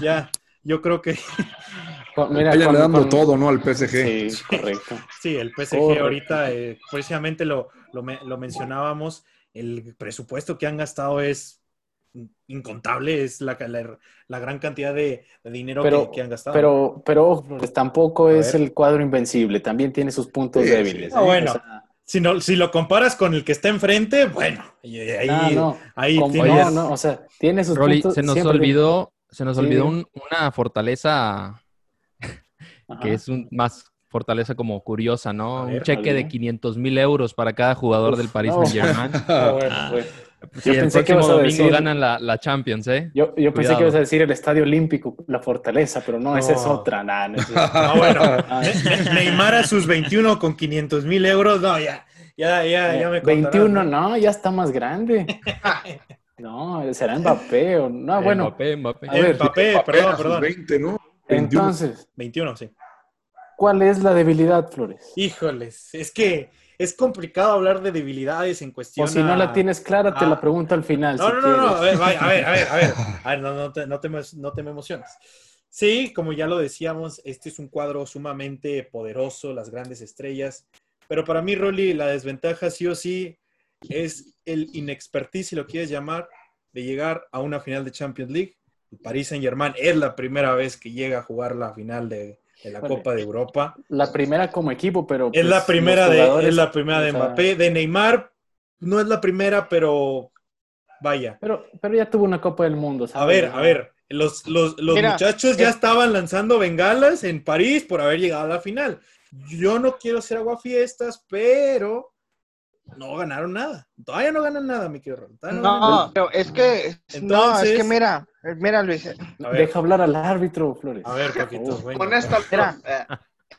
ya, yo creo que mira, Vayan con- dando con- todo, ¿no? Al PSG. Sí, correcto. sí, el PSG Correcto. ahorita, eh, precisamente lo, lo, me- lo mencionábamos, el presupuesto que han gastado es incontable, es la, la, la gran cantidad de, de dinero Pero, que, que han gastado. pero, pero tampoco A es ver. el cuadro invencible, también tiene sus puntos Sí, débiles. sí. ¿eh? bueno. O sea, si, no, si lo comparas con el que está enfrente, bueno, y ahí, ah, no, ahí como- tienes- no, no, o sea, tiene sus Rolly, puntos. se nos siempre olvidó, se nos Sí, olvidó un- una fortaleza Ajá. que es un, más fortaleza como curiosa, ¿no? Un cheque de ¿alguna? 500 mil euros para cada jugador Uf, del Paris no. Saint Germain. Ah, [LAUGHS] bueno, pues. Si el pensé que próximo domingo decir- ganan la, la Champions, ¿eh? Yo, yo pensé que ibas a decir el Estadio Olímpico, la fortaleza, pero no, esa es otra. Nah, no es- [LAUGHS] Ah, bueno, Ah, Ne- Ne- Neymar a sus 21 con 500 mil euros, no, ya, ya, ya, ya me contarás, 21, no, ya está más grande. [LAUGHS] No, será Mbappé o no, bueno. Mbappé, Mbappé. A ver, Mbappé, perdón, perdón. 20, ¿no? 21. Entonces, 21, sí. ¿Cuál es la debilidad, Flores? Híjoles, es que es complicado hablar de debilidades en cuestión O si no a- la tienes clara, te la pregunto al final. No, si no, no, no, a ver, a ver, a ver, a ver, [LAUGHS] a ver, no, no te, no, te, me- no te me emociones. Sí, como ya lo decíamos, este es un cuadro sumamente poderoso, las grandes estrellas, pero para mí, Rolly, la desventaja sí o sí es el inexpertise, si lo quieres llamar, de llegar a una final de Champions League. El Paris Saint Germain es la primera vez que llega a jugar la final de, de la. Copa de Europa. La primera como equipo, pero. Es pues, la primera los de, es la primera de o sea, Mbappé. De Neymar, no es la primera, pero vaya. Pero, pero ya tuvo una Copa del Mundo, ¿sabes? A ver, a ver, los, los, los Mira, muchachos ya es- estaban lanzando bengalas en París por haber llegado a la final. Yo no quiero hacer aguafiestas, pero no ganaron nada. Todavía no ganan nada, mi querido no No, pero es que, no, es que mira, mira Luis, ver, Deja hablar al árbitro, Flores. a ver, Paquito. Bueno. Con esta Mira. [LAUGHS] eh,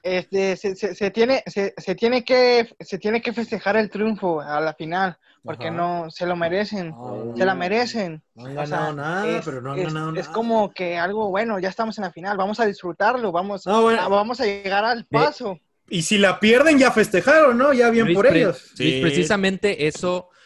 este, se, se- se tiene, se, se tiene que, se tiene que festejar el triunfo a la final, porque Ajá. no, se lo merecen, Ah, se la merecen. No han O sea, ganado nada, es, pero no han es- ganado es nada. como que algo bueno, ya estamos en la final, vamos a disfrutarlo, vamos, No, bueno. a- vamos a llegar al paso. Y si la pierden, ya festejaron, ¿no? Ya bien Luis, por pre- ellos. Luis, precisamente eso eh,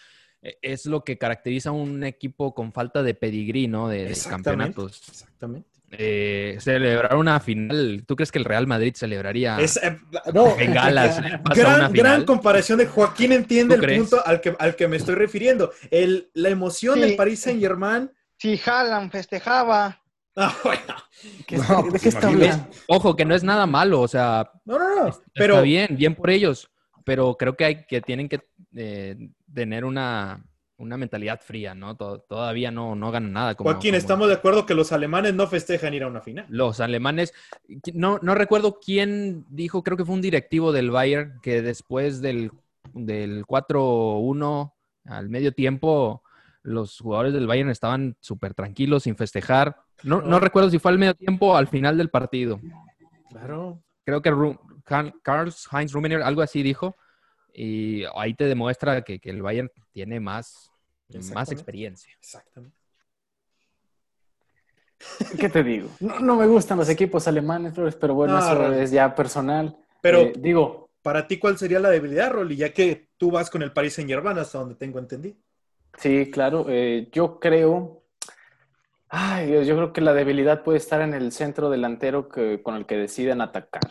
es lo que caracteriza a un equipo con falta de pedigrí, ¿no? De, campeonatos. Exactamente. Eh, celebrar una final. ¿Tú crees que el Real Madrid celebraría Es, eh, no, [LAUGHS] [LAUGHS] pasa una gran, final? gran comparación de Joaquín entiende ¿Tú el crees? punto al que, al que me estoy refiriendo. El, la emoción Sí. del Paris Saint Germain. Si Haaland festejaba, [LAUGHS] Ah, bueno. ¿Qué No, está- ¿De pues qué está imagínate. hablando? Ojo, que no es nada malo, o sea, No, no, no. está Pero bien, bien por ellos, pero creo que hay que tienen que eh, tener una, una mentalidad fría, ¿no? To- Todavía no, no ganan nada. Como, Joaquín, como estamos de acuerdo que los alemanes no festejan ir a una final. Los alemanes, no, no recuerdo quién dijo, creo que fue un directivo del Bayern, que después del, del 4-1 al medio tiempo, los jugadores del Bayern estaban súper tranquilos, sin festejar. No, no recuerdo si fue al medio tiempo o al final del partido. Claro. Creo que Ru- Karl- Karl-Heinz Rummenigge algo así dijo. Y ahí te demuestra que, que el Bayern tiene más, más experiencia. Exactamente. ¿Qué te digo? No, no me gustan los equipos alemanes, pero bueno, No, eso Rolly. es ya personal. Pero Eh, digo, para ti, ¿cuál sería la debilidad, Rolly? Ya que tú vas con el Paris Saint Germain, hasta donde tengo entendido. sí, claro, eh, yo creo. Ay, Dios, yo creo que la debilidad puede estar en el centro delantero que, con el que deciden atacar.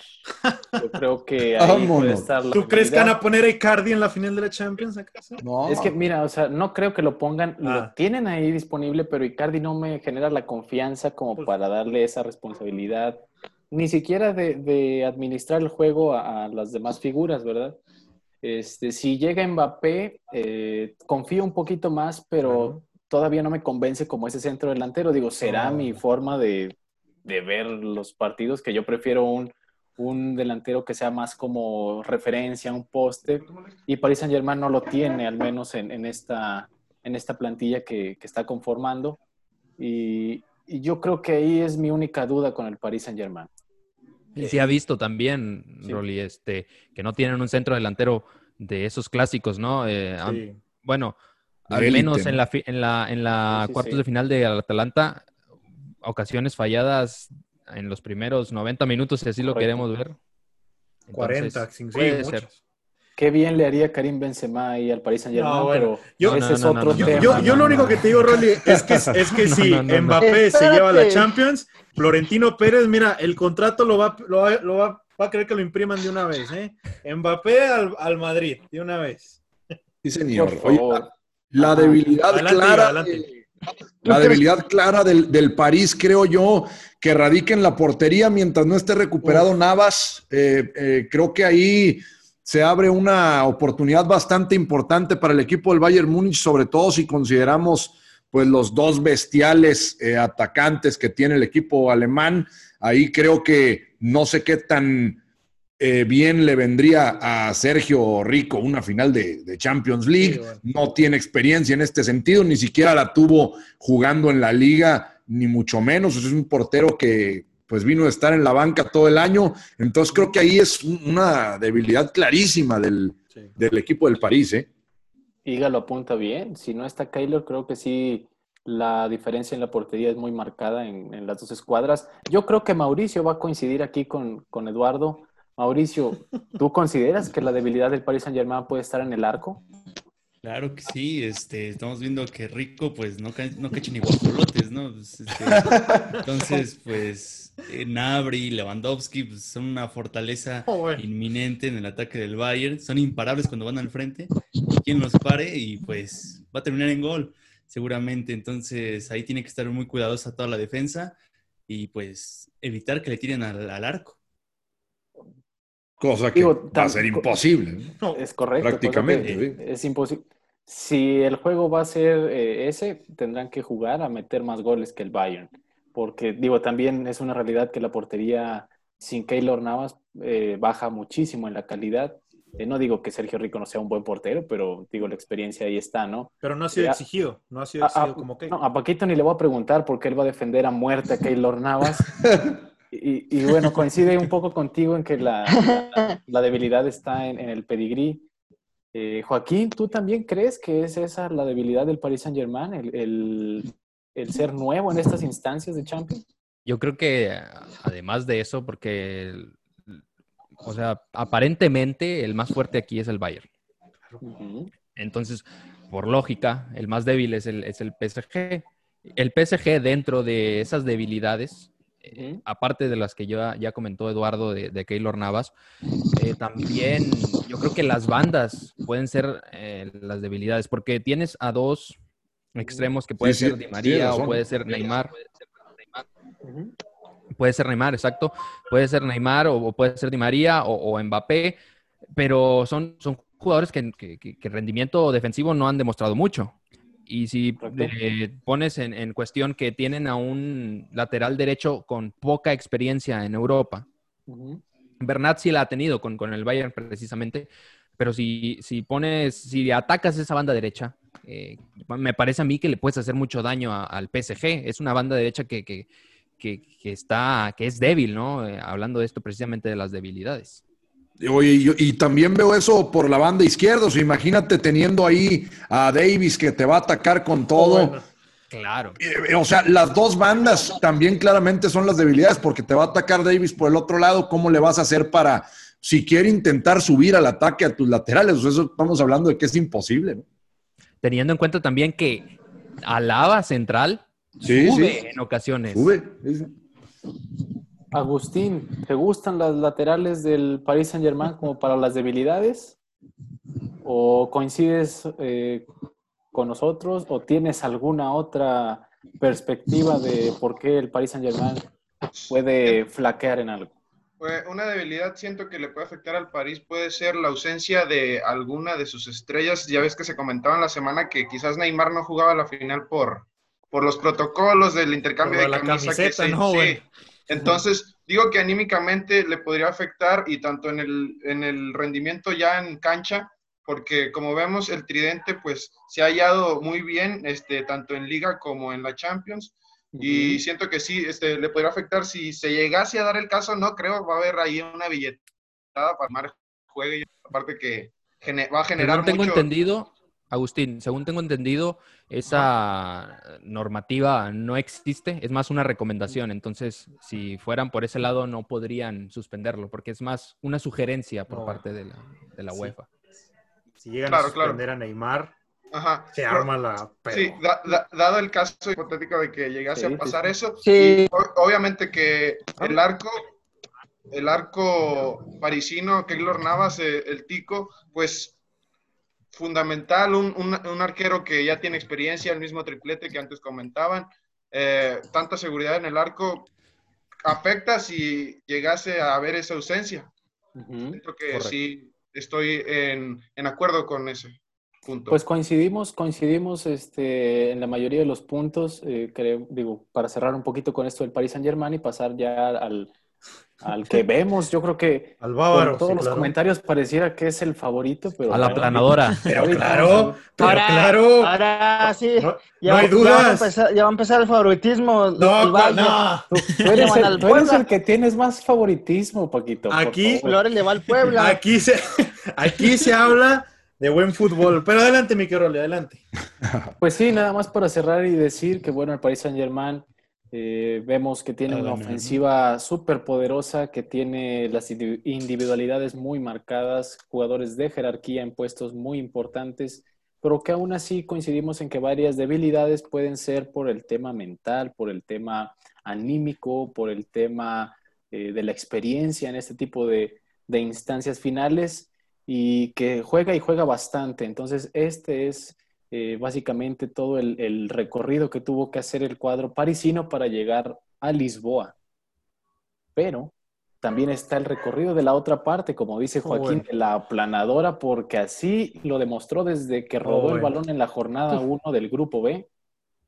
Yo [LAUGHS] creo que ahí puede estar la ¿Tú crees que van a poner a Icardi en la final de la Champions acaso? No. Es que, mira, o sea, no creo que lo pongan, Ah. lo tienen ahí disponible, pero Icardi no me genera la confianza como Pues- para darle esa responsabilidad, ni siquiera de, de administrar el juego a, a las demás figuras, ¿verdad? Este, si llega Mbappé, eh, confío un poquito más, pero Claro. Todavía no me convence como ese centro delantero. Digo, será No. mi forma de, de ver los partidos, que yo prefiero un, un delantero que sea más como referencia, un poste, y Paris Saint Germain no lo tiene, al menos en, en esta, en esta plantilla que, que está conformando. Y, y yo creo que ahí es mi única duda con el Paris Saint Germain. Y se ha visto también, Sí. Rolly, este, que no tienen un centro delantero de esos clásicos, ¿no? Eh, Sí. bueno, al menos ¿no? en la, en la, en la Sí, sí, cuartos sí. de final de Atalanta, ocasiones falladas en los primeros 90 minutos, si así lo queremos ver. 40, Entonces, sin sí, puede muchos. ser. Qué bien le haría Karim Benzema ahí al Paris Saint Germain, No, bueno, pero yo- ese No, es otro no, tema. yo- lo único que te digo, Rolly, es que, [LAUGHS] es que si no, no, no. Mbappé se lleva la. Champions, Florentino Pérez, mira, el contrato lo va, lo va, lo va, va a querer que lo impriman de una vez, ¿eh? Mbappé al, al Madrid, de una vez. Sí, señor. Por Oye. La debilidad Adelante, clara. adelante. de- La debilidad clara del, del París, creo yo, que radica en la portería mientras no esté recuperado Navas. Eh, eh, creo que ahí se abre una oportunidad bastante importante para el equipo del Bayern Múnich, sobre todo si consideramos pues los dos bestiales eh, atacantes que tiene el equipo alemán. Ahí creo que no sé qué tan eh, bien le vendría a Sergio Rico una final de, de Champions League. Sí, bueno. No tiene experiencia en este sentido, ni siquiera la tuvo jugando en la liga, ni mucho menos. Es un portero que pues vino a estar en la banca todo el año. Entonces creo que ahí es un- una debilidad clarísima del, Sí. del equipo del París. ¿eh? Iga lo apunta bien. Si no está Keylor, creo que sí la diferencia en la portería es muy marcada en, en las dos escuadras. Yo creo que Mauricio va a coincidir aquí con, con Eduardo. Mauricio, ¿tú consideras que la debilidad del Paris Saint Germain puede estar en el arco? Claro que sí, este, estamos viendo que Rico pues no, no cacha ni guajolotes, ¿no? Pues, este, entonces, pues eh, Nabri, Lewandowski pues, son una fortaleza Oh, bueno. inminente en el ataque del Bayern, son imparables cuando van al frente, quien los pare y pues va a terminar en gol, seguramente, entonces ahí tiene que estar muy cuidadosa toda la defensa y pues evitar que le tiren al, al arco. Cosa que Digo, va a ser imposible. Es correcto. Prácticamente, sí. Es imposible. Si el juego va a ser eh, ese, tendrán que jugar a meter más goles que el Bayern. Porque, digo, también es una realidad que la portería sin Keylor Navas eh, baja muchísimo en la calidad. Eh, no digo que Sergio Rico no sea un buen portero, pero digo, la experiencia ahí está, ¿no? pero no ha sido Ya. exigido, no ha sido A, exigido a- como que. no, a Paquito ni le voy a preguntar porque él va a defender a muerte a Keylor Navas. [LAUGHS] Y, y bueno, coincide un poco contigo en que la, la- la debilidad está en, en el pedigrí. Eh, Joaquín, ¿tú también crees que es esa la debilidad del Paris Saint Germain, el, el- el ser nuevo en estas instancias de Champions? Yo creo que además de eso, porque, o sea, aparentemente el más fuerte aquí es el Bayern. Entonces, por lógica, el más débil es el, es el PSG. El PSG dentro de esas debilidades, eh, aparte de las que ya, ya comentó Eduardo de, de Keylor Navas, eh, también yo creo que las bandas pueden ser eh, las debilidades, porque tienes a dos extremos que puede Sí, sí, ser Di María o puede ser Neymar. Puede ser Neymar, exacto. Puede ser Neymar o, o puede ser Di María o, o Mbappé, pero son, son jugadores que, que, que- que rendimiento defensivo no han demostrado mucho. Y si eh, pones en, en cuestión que tienen a un lateral derecho con poca experiencia en Europa, Ujú. Bernat sí la ha tenido con, con el Bayern precisamente, pero si, si pones, si atacas esa banda derecha, eh, me parece a mí que le puedes hacer mucho daño a- al PSG. Es una banda derecha que, que, que- que está, que es débil, ¿no? Eh, hablando de esto precisamente de las debilidades. Oye, y, también veo eso por la banda izquierda. O sea, imagínate teniendo ahí a Davis que te va a atacar con todo. bueno. Claro. Eh, O sea, las dos bandas también claramente son las debilidades porque te va a atacar Davis por el otro lado. ¿Cómo le vas a hacer para, si quiere intentar subir al ataque a tus laterales? O sea, eso estamos hablando de que es imposible. ¿no? Teniendo en cuenta también que Alaba central Sí, sube sí. en ocasiones. Sube. Sí, Agustín, ¿te gustan las laterales del Paris Saint Germain como para las debilidades? ¿O coincides eh, con nosotros? ¿O tienes alguna otra perspectiva de por qué el Paris Saint Germain puede flaquear en algo? Pues una debilidad siento que le puede afectar al París puede ser la ausencia de alguna de sus estrellas. Ya ves que se comentaba en la semana que quizás Neymar no jugaba la final por, por los protocolos del intercambio Por de la camisa que camiseta, se- ¿no, sí. Entonces, digo que anímicamente le podría afectar y tanto en el, en el rendimiento ya en cancha, porque como vemos, el tridente pues se ha hallado muy bien, este, tanto en liga como en la Champions. Y siento que sí, este, le podría afectar si se llegase a dar el caso, no creo, va a haber ahí una billetada para Mar juegue, aparte que va a generar Según tengo mucho... entendido, Agustín, según tengo entendido, esa normativa no existe, es más una recomendación. Entonces, si fueran por ese lado, no podrían suspenderlo, porque es más una sugerencia por No. parte de la, de la Sí. UEFA. Si llegan Claro, a suspender claro. a Neymar, Ajá. se Pero- arma la... pero- Sí, da- da- dado el caso hipotético de que llegase Sí, a pasar sí, eso, Sí. y obviamente que el arco, el arco parisino, Keylor Navas, eh, el tico, pues fundamental, un, un- un arquero que ya tiene experiencia, el mismo triplete que antes comentaban, eh, tanta seguridad en el arco, afecta si llegase a haber esa ausencia. Ujú. Siento que Correcto. sí estoy en, en acuerdo con ese punto. Pues coincidimos, coincidimos este, en la mayoría de los puntos, eh, creo, digo, para cerrar un poquito con esto del Paris Saint Germain y pasar ya al, al que vemos, yo creo que Al bávaro. con todos sí, los claro. comentarios pareciera que es el favorito, pero A la bueno, planadora. [LAUGHS] Pero claro, pero Ahora, claro. ahora sí. No, ya, no hay ya dudas. empezar, ya va a empezar el favoritismo. No, el Valle. no. [LAUGHS] Tú, tú eres el, al tú eres Puebla. el que tienes más favoritismo, Paquito. Aquí-. Flores le va al Puebla. Aquí se, aquí se habla de buen fútbol. Pero adelante, mi Rolly, adelante. Pues sí, nada más para cerrar y decir que, bueno, el Paris Saint Germain eh, vemos que tiene una ofensiva súper poderosa, que tiene las indi- individualidades muy marcadas, jugadores de jerarquía en puestos muy importantes, pero que aún así coincidimos en que varias debilidades pueden ser por el tema mental, por el tema anímico, por el tema eh, de la experiencia en este tipo de, de instancias finales y que juega y juega bastante. Entonces, este es eh, básicamente todo el, el recorrido que tuvo que hacer el cuadro parisino para llegar a Lisboa. Pero también está el recorrido de la otra parte, como dice Oh, Joaquín, bueno. de la aplanadora, porque así lo demostró desde que rodó Oh, el bueno. balón en la jornada 1 del grupo B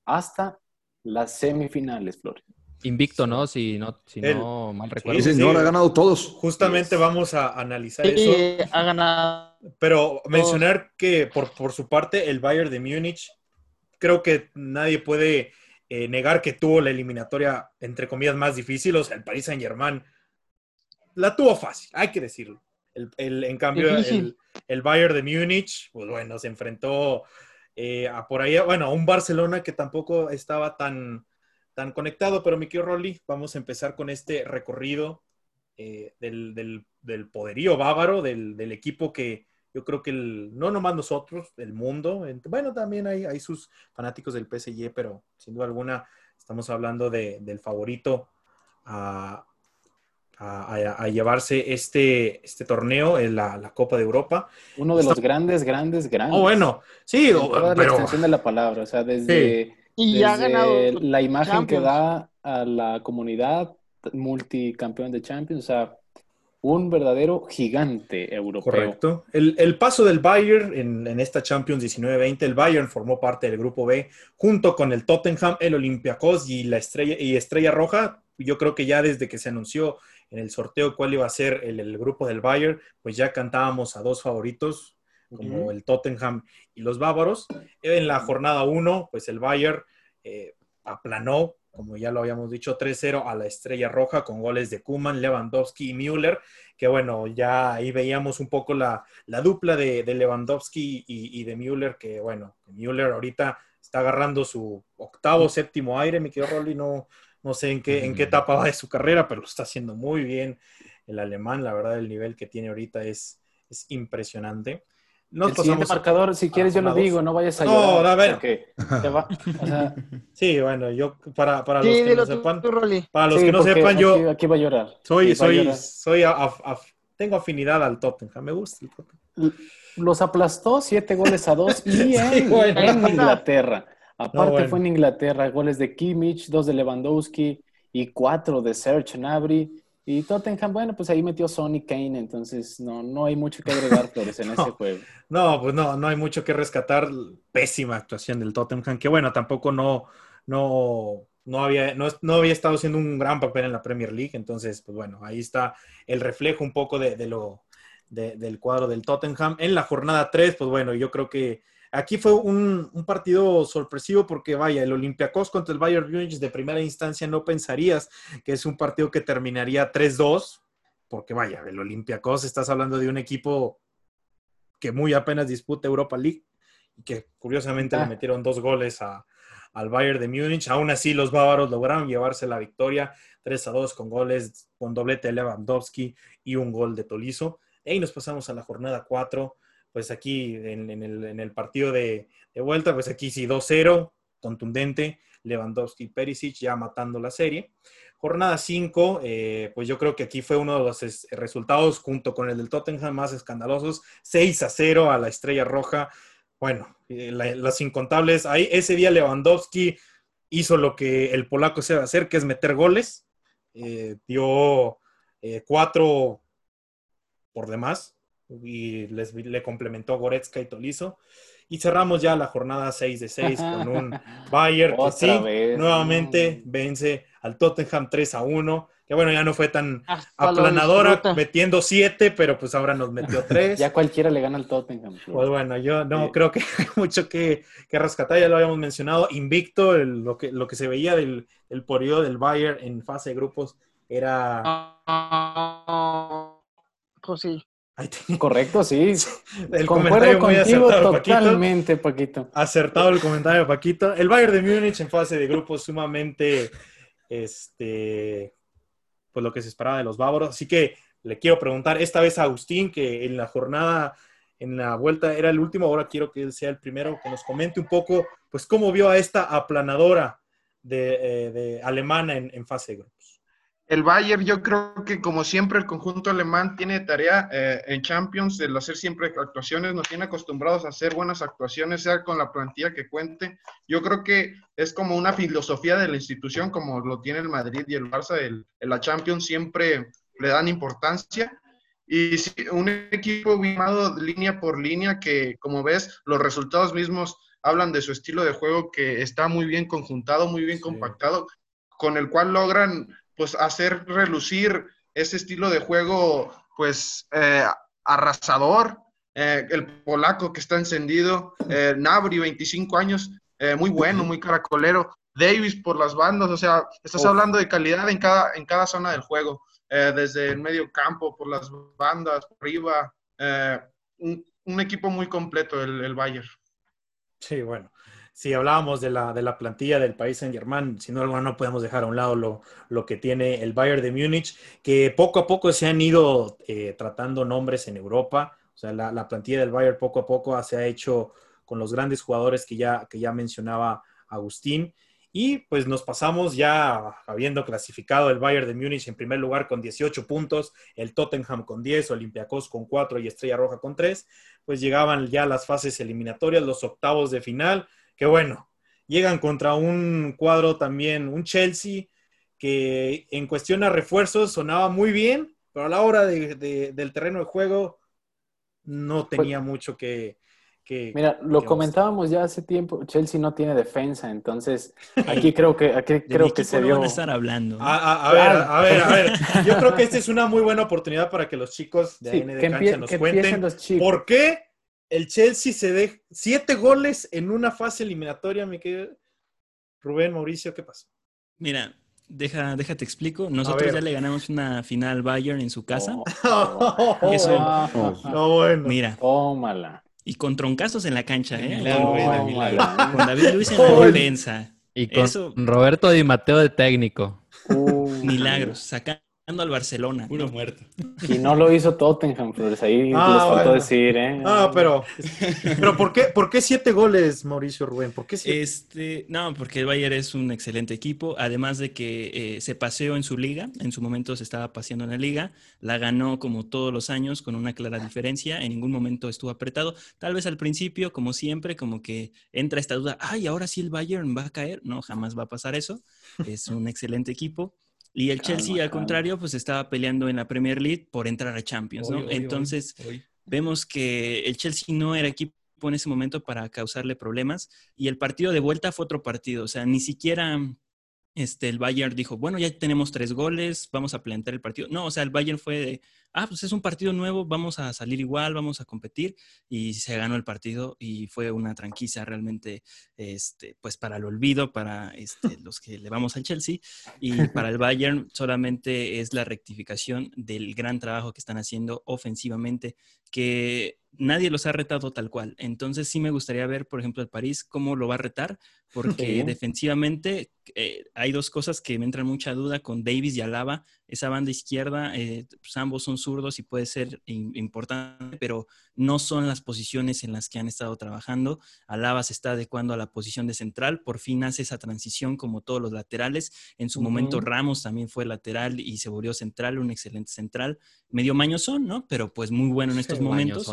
hasta las semifinales, Flores. Invicto, ¿no? Si no, si El- no mal recuerdo. Sí, señor, ha ganado todos. Justamente vamos a analizar eso. Sí, ha ganado. Pero mencionar que por, por su parte el Bayern de Múnich, creo que nadie puede eh, negar que tuvo la eliminatoria, entre comillas, más difícil. O sea, el Paris Saint Germain la tuvo fácil, hay que decirlo. El, el- en cambio, el, el Bayern de Múnich, pues bueno, se enfrentó eh, a por ahí, bueno, a un Barcelona que tampoco estaba tan, tan conectado. Pero mi querido Rolly, vamos a empezar con este recorrido eh, del, del- del poderío bávaro, del, del equipo que yo creo que el, no nomás nosotros, el mundo, en- bueno, también hay, hay sus fanáticos del PSG, pero sin duda alguna estamos hablando de- del favorito a, a- a- a llevarse este, este torneo, en la, la Copa de Europa. Uno de los grandes, grandes, grandes. Oh, bueno, sí, En o- toda la pero extensión de la palabra, o sea, desde, Y ya ha desde ganado. la imagen que da a la comunidad multicampeón de Champions, o sea, un verdadero gigante europeo. Correcto. El, el paso del Bayern en, en esta Champions 19-20, el Bayern formó parte del grupo B junto con el Tottenham, el Olympiacos y la Estrella, y Estrella Roja. Yo creo que ya desde que se anunció en el sorteo cuál iba a ser el, el grupo del Bayern, pues ya cantábamos a dos favoritos como el Tottenham y los bávaros. En la jornada 1, pues el Bayern eh, aplanó, como ya lo habíamos dicho, 3-0 a la Estrella Roja con goles de Kuman, Lewandowski y Müller, que bueno, ya ahí veíamos un poco la, la dupla de, de Lewandowski y, y de Müller, que bueno, Müller ahorita está agarrando su octavo, séptimo aire, mi querido Rolly, no, no sé en qué, en qué etapa va de su carrera, pero lo está haciendo muy bien el alemán, la verdad el nivel que tiene ahorita es, es impresionante. Nos el siguiente marcador, si quieres, yo lo digo, no vayas a No, llorar. a ver. porque te va- o sea, [LAUGHS] Sí, bueno, yo para, para los que no tú, sepan, tú, Rolly. para los sí, que no sepan, aquí, yo aquí va a llorar. soy, Sí, soy, llorar. soy, a- a- a- tengo afinidad al Tottenham, me gusta el Tottenham. Los aplastó siete goles a dos [LAUGHS] y en, Sí, bueno. en Inglaterra. Aparte bueno. fue en Inglaterra, goles de Kimmich, dos de Lewandowski y cuatro de Serge Gnabry. Y Tottenham, bueno, pues ahí metió Sonny Kane, entonces no, no hay mucho que agregar, [LAUGHS] Flores, en este juego. No, pues no, no hay mucho que rescatar. Pésima actuación del Tottenham, que bueno, tampoco no, no, no había, no, no había estado haciendo un gran papel en la Premier League. Entonces, pues bueno, ahí está el reflejo un poco de, de lo, de- del cuadro del Tottenham. En la jornada 3, pues bueno, yo creo que aquí fue un, un partido sorpresivo porque vaya, el Olympiacos contra el Bayern Múnich de primera instancia no pensarías que es un partido que terminaría 3-2, porque vaya, el Olympiacos estás hablando de un equipo que muy apenas disputa Europa League y que curiosamente Ah. le metieron dos goles a- al Bayern de Múnich. Aún así, los bávaros lograron llevarse la victoria 3 a 2 con goles, con doblete de Lewandowski y un gol de Tolizo. Y nos pasamos a la jornada 4. Pues aquí en, el, partido de, vuelta, pues aquí sí 2-0, contundente. Lewandowski y Perisic ya matando la serie. Jornada 5, eh, pues yo creo que aquí fue uno de los es- resultados, junto con el del Tottenham, más escandalosos. 6 a 0 a la Estrella Roja. Bueno, eh, la- las incontables. Ahí ese día Lewandowski hizo lo que el polaco sabe hacer, que es meter goles. Eh, dio eh, cuatro por demás y les, le complementó Goretzka y Tolizo. Y cerramos ya la jornada 6 de 6 [LAUGHS] con un Bayern que sí, vez, nuevamente vence al Tottenham 3 a 1. Que bueno, ya no fue tan Hasta lo aplanadora metiendo 7, pero pues ahora nos metió [LAUGHS] 3. Ya cualquiera le gana al Tottenham. Pues bueno, yo no Sí. creo que hay [LAUGHS] mucho que, que rescatar, ya lo habíamos mencionado. Invicto, el- lo, que, lo que se veía del, del poderío del Bayern en fase de grupos era. Ah, Pues sí. Ahí Correcto, [LAUGHS] sí. el Concuerdo comentario muy acertado, totalmente, Paquito. Acertado el comentario, Paquito. El Bayern de Múnich en fase de grupos sumamente, este, pues lo que se esperaba de los bávaros. Así que le quiero preguntar esta vez a Agustín, que en la jornada, en la vuelta era el último, ahora quiero que él sea el primero, que nos comente un poco, pues cómo vio a esta aplanadora de, eh, de alemana en, en fase de grupos. El Bayern, yo creo que como siempre el conjunto alemán tiene tarea eh, en Champions el hacer siempre actuaciones, nos tiene acostumbrados a hacer buenas actuaciones, sea con la plantilla que cuente. Yo creo que es como una filosofía de la institución, como lo tiene el Madrid y el Barça, el, en la Champions siempre le dan importancia. Y sí, un equipo mimado línea por línea que, como ves, los resultados mismos hablan de su estilo de juego que está muy bien conjuntado, muy bien Sí. compactado, con el cual logran pues hacer relucir ese estilo de juego pues eh, arrasador. Eh, el polaco que está encendido, eh, Nabri, 25 años, eh, muy bueno, muy caracolero. Davis por las bandas, o sea, estás hablando de calidad en cada, en cada zona del juego, desde el medio campo, por las bandas, arriba, un, un equipo muy completo el, el Bayern. Sí, bueno. Si hablábamos de la, de la plantilla del país Saint Germain, sin duda alguna no podemos dejar a un lado lo, lo que tiene el Bayern de Múnich, que poco a poco se han ido eh, tratando nombres en Europa. O sea, la, la plantilla del Bayern poco a poco se ha hecho con los grandes jugadores que ya, que ya mencionaba Agustín. Y pues nos pasamos ya habiendo clasificado el Bayern de Múnich en primer lugar con 18 puntos, el Tottenham con 10, Olympiacos con 4 y Estrella Roja con 3. Pues llegaban ya las fases eliminatorias, los octavos de final que bueno, llegan contra un cuadro también, un Chelsea, que en cuestión a refuerzos sonaba muy bien, pero a la hora de, de, del terreno de juego no tenía pues, mucho que... que mira, lo comentábamos ya hace tiempo, Chelsea no tiene defensa, entonces [LAUGHS] aquí creo que, aquí creo que se no vio... van a estar hablando. A, a, a, ver, a, ver, a ver, yo creo que [LAUGHS] esta es una muy buena oportunidad para que los chicos de sí, AN de que Cancha nos que cuenten los chicos. por qué el Chelsea se deja siete goles en una fase eliminatoria, me quedé. Rubén, Mauricio, ¿qué pasó? Mira, deja, déjate explico. Nosotros ya le ganamos una final Bayern en su casa. Oh, Y [LAUGHS] eso- oh, no, bueno. Mira, tómala. y con troncazos en la cancha, ¿eh? Milagro, Con- David, Tómala. Con David Luis en Oh, la [LAUGHS] defensa. Y con Eso- Roberto Di Mateo de técnico. Uh, Milagros. Sacando al Barcelona. Puro ¿no? muerto. Y no lo hizo Tottenham, Flores. Ahí Ah, les faltó bueno. decir, ¿eh? Ah, pero, [LAUGHS] pero ¿por qué, ¿por qué siete goles, Mauricio Rubén? ¿Por qué siete? Este, no, porque el Bayern es un excelente equipo, además de que eh, se paseó en su liga, en su momento se estaba paseando en la liga, la ganó como todos los años con una clara diferencia, en ningún momento estuvo apretado, tal vez al principio, como siempre, como que entra esta duda, ay, ahora sí el Bayern va a caer, no, jamás va a pasar eso, es un excelente equipo. Y el Calma, Chelsea, al calma. contrario, pues estaba peleando en la Premier League por entrar a Champions, ¿no? Entonces, vemos que el Chelsea no era equipo en ese momento para causarle problemas y el partido de vuelta fue otro partido, o sea, ni siquiera este, el Bayern dijo, bueno, ya tenemos tres goles, vamos a plantear el partido. No, o sea, el Bayern fue de, ah, pues es un partido nuevo, vamos a salir igual, vamos a competir y se ganó el partido y fue una tranquiza realmente, este, pues para el olvido, para este, los que le vamos al Chelsea y para el Bayern solamente es la rectificación del gran trabajo que están haciendo ofensivamente, que nadie los ha retado tal cual. Entonces sí me gustaría ver, por ejemplo, el París cómo lo va a retar, porque Sí. defensivamente eh, hay dos cosas que me entran mucha duda con Davis y Alaba. Esa banda izquierda, eh, pues ambos son zurdos y puede ser im- importante, pero no son las posiciones en las que han estado trabajando. Alaba se está adecuando a la posición de central, por fin hace esa transición como todos los laterales. En su momento. Ramos también fue lateral y se volvió central, un excelente central. Medio mañosón, ¿no? Pero pues muy bueno en [LAUGHS] estos momentos.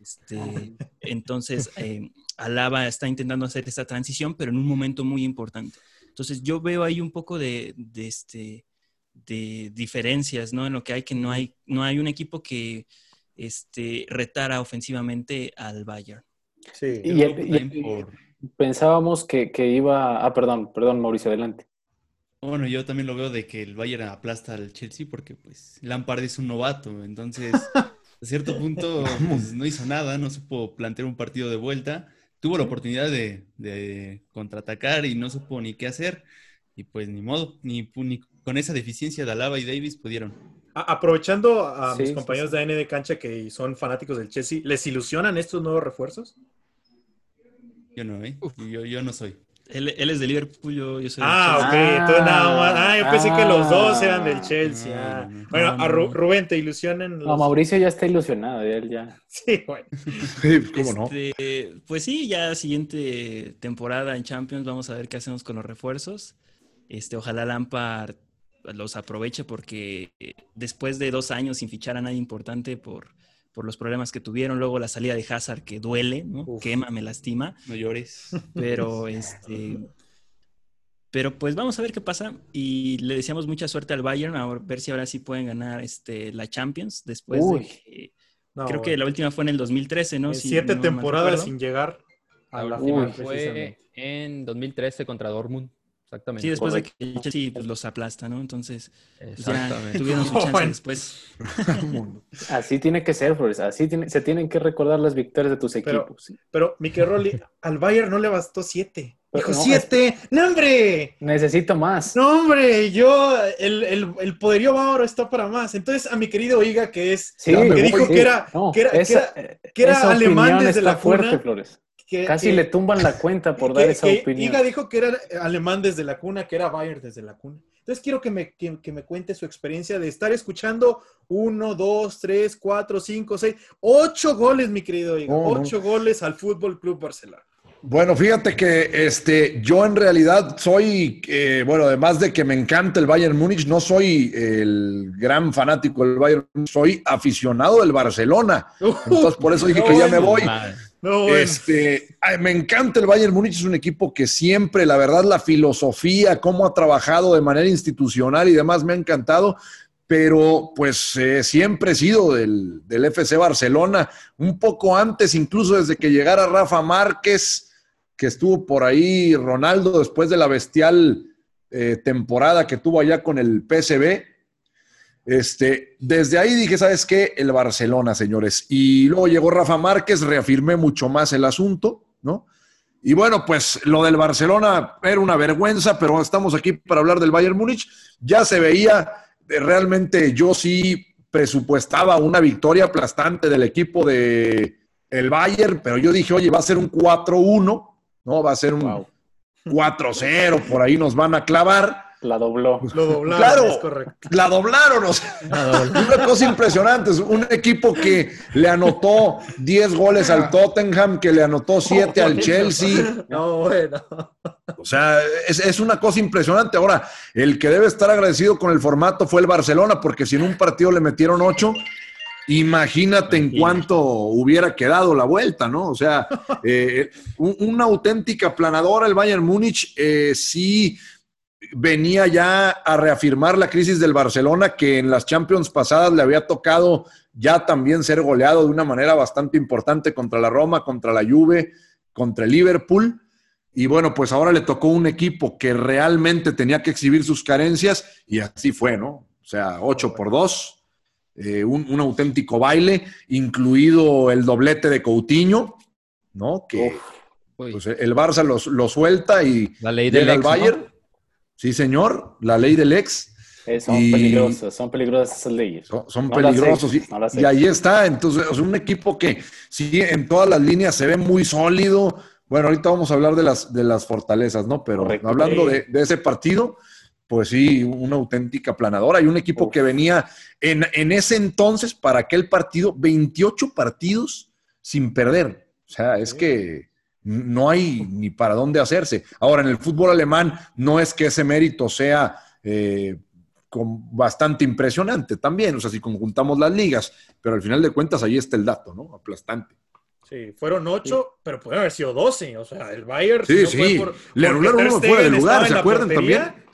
Este, entonces, eh, Alaba está intentando hacer esta transición, pero en un momento muy importante. Entonces, yo veo ahí un poco de, de, este, de diferencias, ¿no? En lo que hay que no hay, no hay un equipo que este, retara ofensivamente al Bayern. Sí. Y, el- y- por- pensábamos que, que iba. Ah, perdón, perdón, Mauricio, adelante. Bueno, yo también lo veo de que el Bayern aplasta al Chelsea porque pues Lampard es un novato, entonces [LAUGHS] a cierto punto pues, no hizo nada, no supo plantear un partido de vuelta, tuvo la oportunidad de, de contraatacar y no supo ni qué hacer y pues ni modo, ni, con esa deficiencia de Alaba y Davis pudieron. Aprovechando a Sí, mis sí, compañeros sí. de AN de cancha que son fanáticos del Chelsea, ¿les ilusionan estos nuevos refuerzos? Yo no, ¿eh? Yo, yo no soy. Él, él es de Liverpool, yo, yo soy del Ah, Chelsea. ok, entonces nada más. Ah, yo pensé que los dos Ah. eran del Chelsea. No, ah. no, no. Bueno, No, a no, Ru- no. Rubén, ¿te ilusionan? No, los- Mauricio ya está ilusionado, él ya. [LAUGHS] Sí, bueno. Sí, ¿Cómo no? Este, pues sí, ya siguiente temporada en Champions vamos a ver qué hacemos con los refuerzos. Este, ojalá Lampard los aproveche porque después de dos años sin fichar a nadie importante por, por los problemas que tuvieron, luego la salida de Hazard que duele, ¿no? Uf. quema, me lastima, No llores. pero [LAUGHS] este, pero pues vamos a ver qué pasa y le deseamos mucha suerte al Bayern a ver si ahora sí pueden ganar este, la Champions después Uy. de que No, creo que la última fue en el 2013, ¿no? Si siete no temporadas sin llegar a la Uy, final, Fue precisamente. en 2013 contra Dortmund. Exactamente. Sí, después Correcto. de que el Chelsea pues, los aplasta, ¿no? Entonces, pues, ya tuvieron su [LAUGHS] chance Bueno. después. [LAUGHS] Así tiene que ser, Flores. Así tiene- se tienen que recordar las victorias de tus Pero- equipos. Pero, Mikel Rolli, [LAUGHS] al Bayern no le bastó siete. Pero Dijo, no, ¡siete! ¡No, hombre! Necesito más. No, hombre, yo, el, el, el poderío bávaro está para más. Entonces, a mi querido Iga, que es, Sí, que voy, dijo sí. que era, No, que era, que era- que era esa alemán desde está la fuerte, cuna. Flores. Que- Casi que- le tumban la cuenta por que- dar esa que opinión. Iga dijo que era alemán desde la cuna, que era Bayern desde la cuna. Entonces quiero que me, que, que me cuente su experiencia de estar escuchando uno, dos, tres, cuatro, cinco, seis, ocho goles, mi querido Iga. No. ocho goles al Fútbol Club Barcelona. Bueno, fíjate que este, yo en realidad soy, eh, bueno, además de que me encanta el Bayern Múnich, no soy el gran fanático del Bayern, soy aficionado del Barcelona. [LAUGHS] Entonces, por eso dije que ya me voy. No. Este, me encanta el Bayern Múnich, es un equipo que siempre, la verdad, la filosofía, cómo ha trabajado de manera institucional y demás, me ha encantado, pero pues eh, siempre he sido del, del FC Barcelona, un poco antes, incluso desde que llegara Rafa Márquez, que estuvo por ahí, Ronaldo, después de la bestial eh, temporada que tuvo allá con el PSV. Este, desde ahí dije, ¿sabes qué? El Barcelona, señores. Y luego llegó Rafa Márquez, reafirmé mucho más el asunto, ¿no? Y bueno, pues lo del Barcelona era una vergüenza, pero estamos aquí para hablar del Bayern Múnich. Ya se veía, eh, realmente yo sí presupuestaba una victoria aplastante del equipo de el Bayern, pero yo dije, oye, va a ser un 4-1, ¿no? Va a ser un Wow. 4-0, por ahí nos van a clavar. La dobló. Lo doblaron, Claro. es correcto. La doblaron, o sea, una cosa impresionante. Es un equipo que le anotó 10 goles al Tottenham, que le anotó 7 al Chelsea. No, bueno. O sea, es, es una cosa impresionante. Ahora, el que debe estar agradecido con el formato fue el Barcelona, porque si en un partido le metieron 8, imagínate en cuánto hubiera quedado la vuelta, ¿no? O sea, eh, un- una auténtica planadora. El Bayern Múnich eh, sí venía ya a reafirmar la crisis del Barcelona, que en las Champions pasadas le había tocado ya también ser goleado de una manera bastante importante contra la Roma, contra la Juve, contra el Liverpool. Y bueno, pues ahora le tocó un equipo que realmente tenía que exhibir sus carencias y así fue, ¿no? O sea, 8 por 2, eh, un, un auténtico baile, incluido el doblete de Coutinho, ¿no? Que pues, el Barça los- lo, suelta y la ley del llega al ¿no? Sí, señor, la ley del ex. Eh, son Y- peligrosas, son peligrosas esas leyes. Son, son No peligrosos. y, no ahí está. Entonces, es un equipo que sí, en todas las líneas se ve muy sólido. Bueno, ahorita vamos a hablar de las, de las fortalezas, ¿no? Pero Correcto. hablando de, de ese partido, pues sí, una auténtica planadora. Y un equipo Uf. que venía en, en ese entonces, para aquel partido, 28 partidos sin perder. O sea, es que no hay ni para dónde hacerse. Ahora, en el fútbol alemán, no es que ese mérito sea eh, con- bastante impresionante también, o sea, si conjuntamos las ligas, pero al final de cuentas ahí está el dato, ¿no? Aplastante. Sí, fueron ocho, pero pudieron haber sido doce. O sea, el Bayern. Sí, no fue sí. por- Le anularon uno fuera de lugar, ¿se acuerdan portería. también?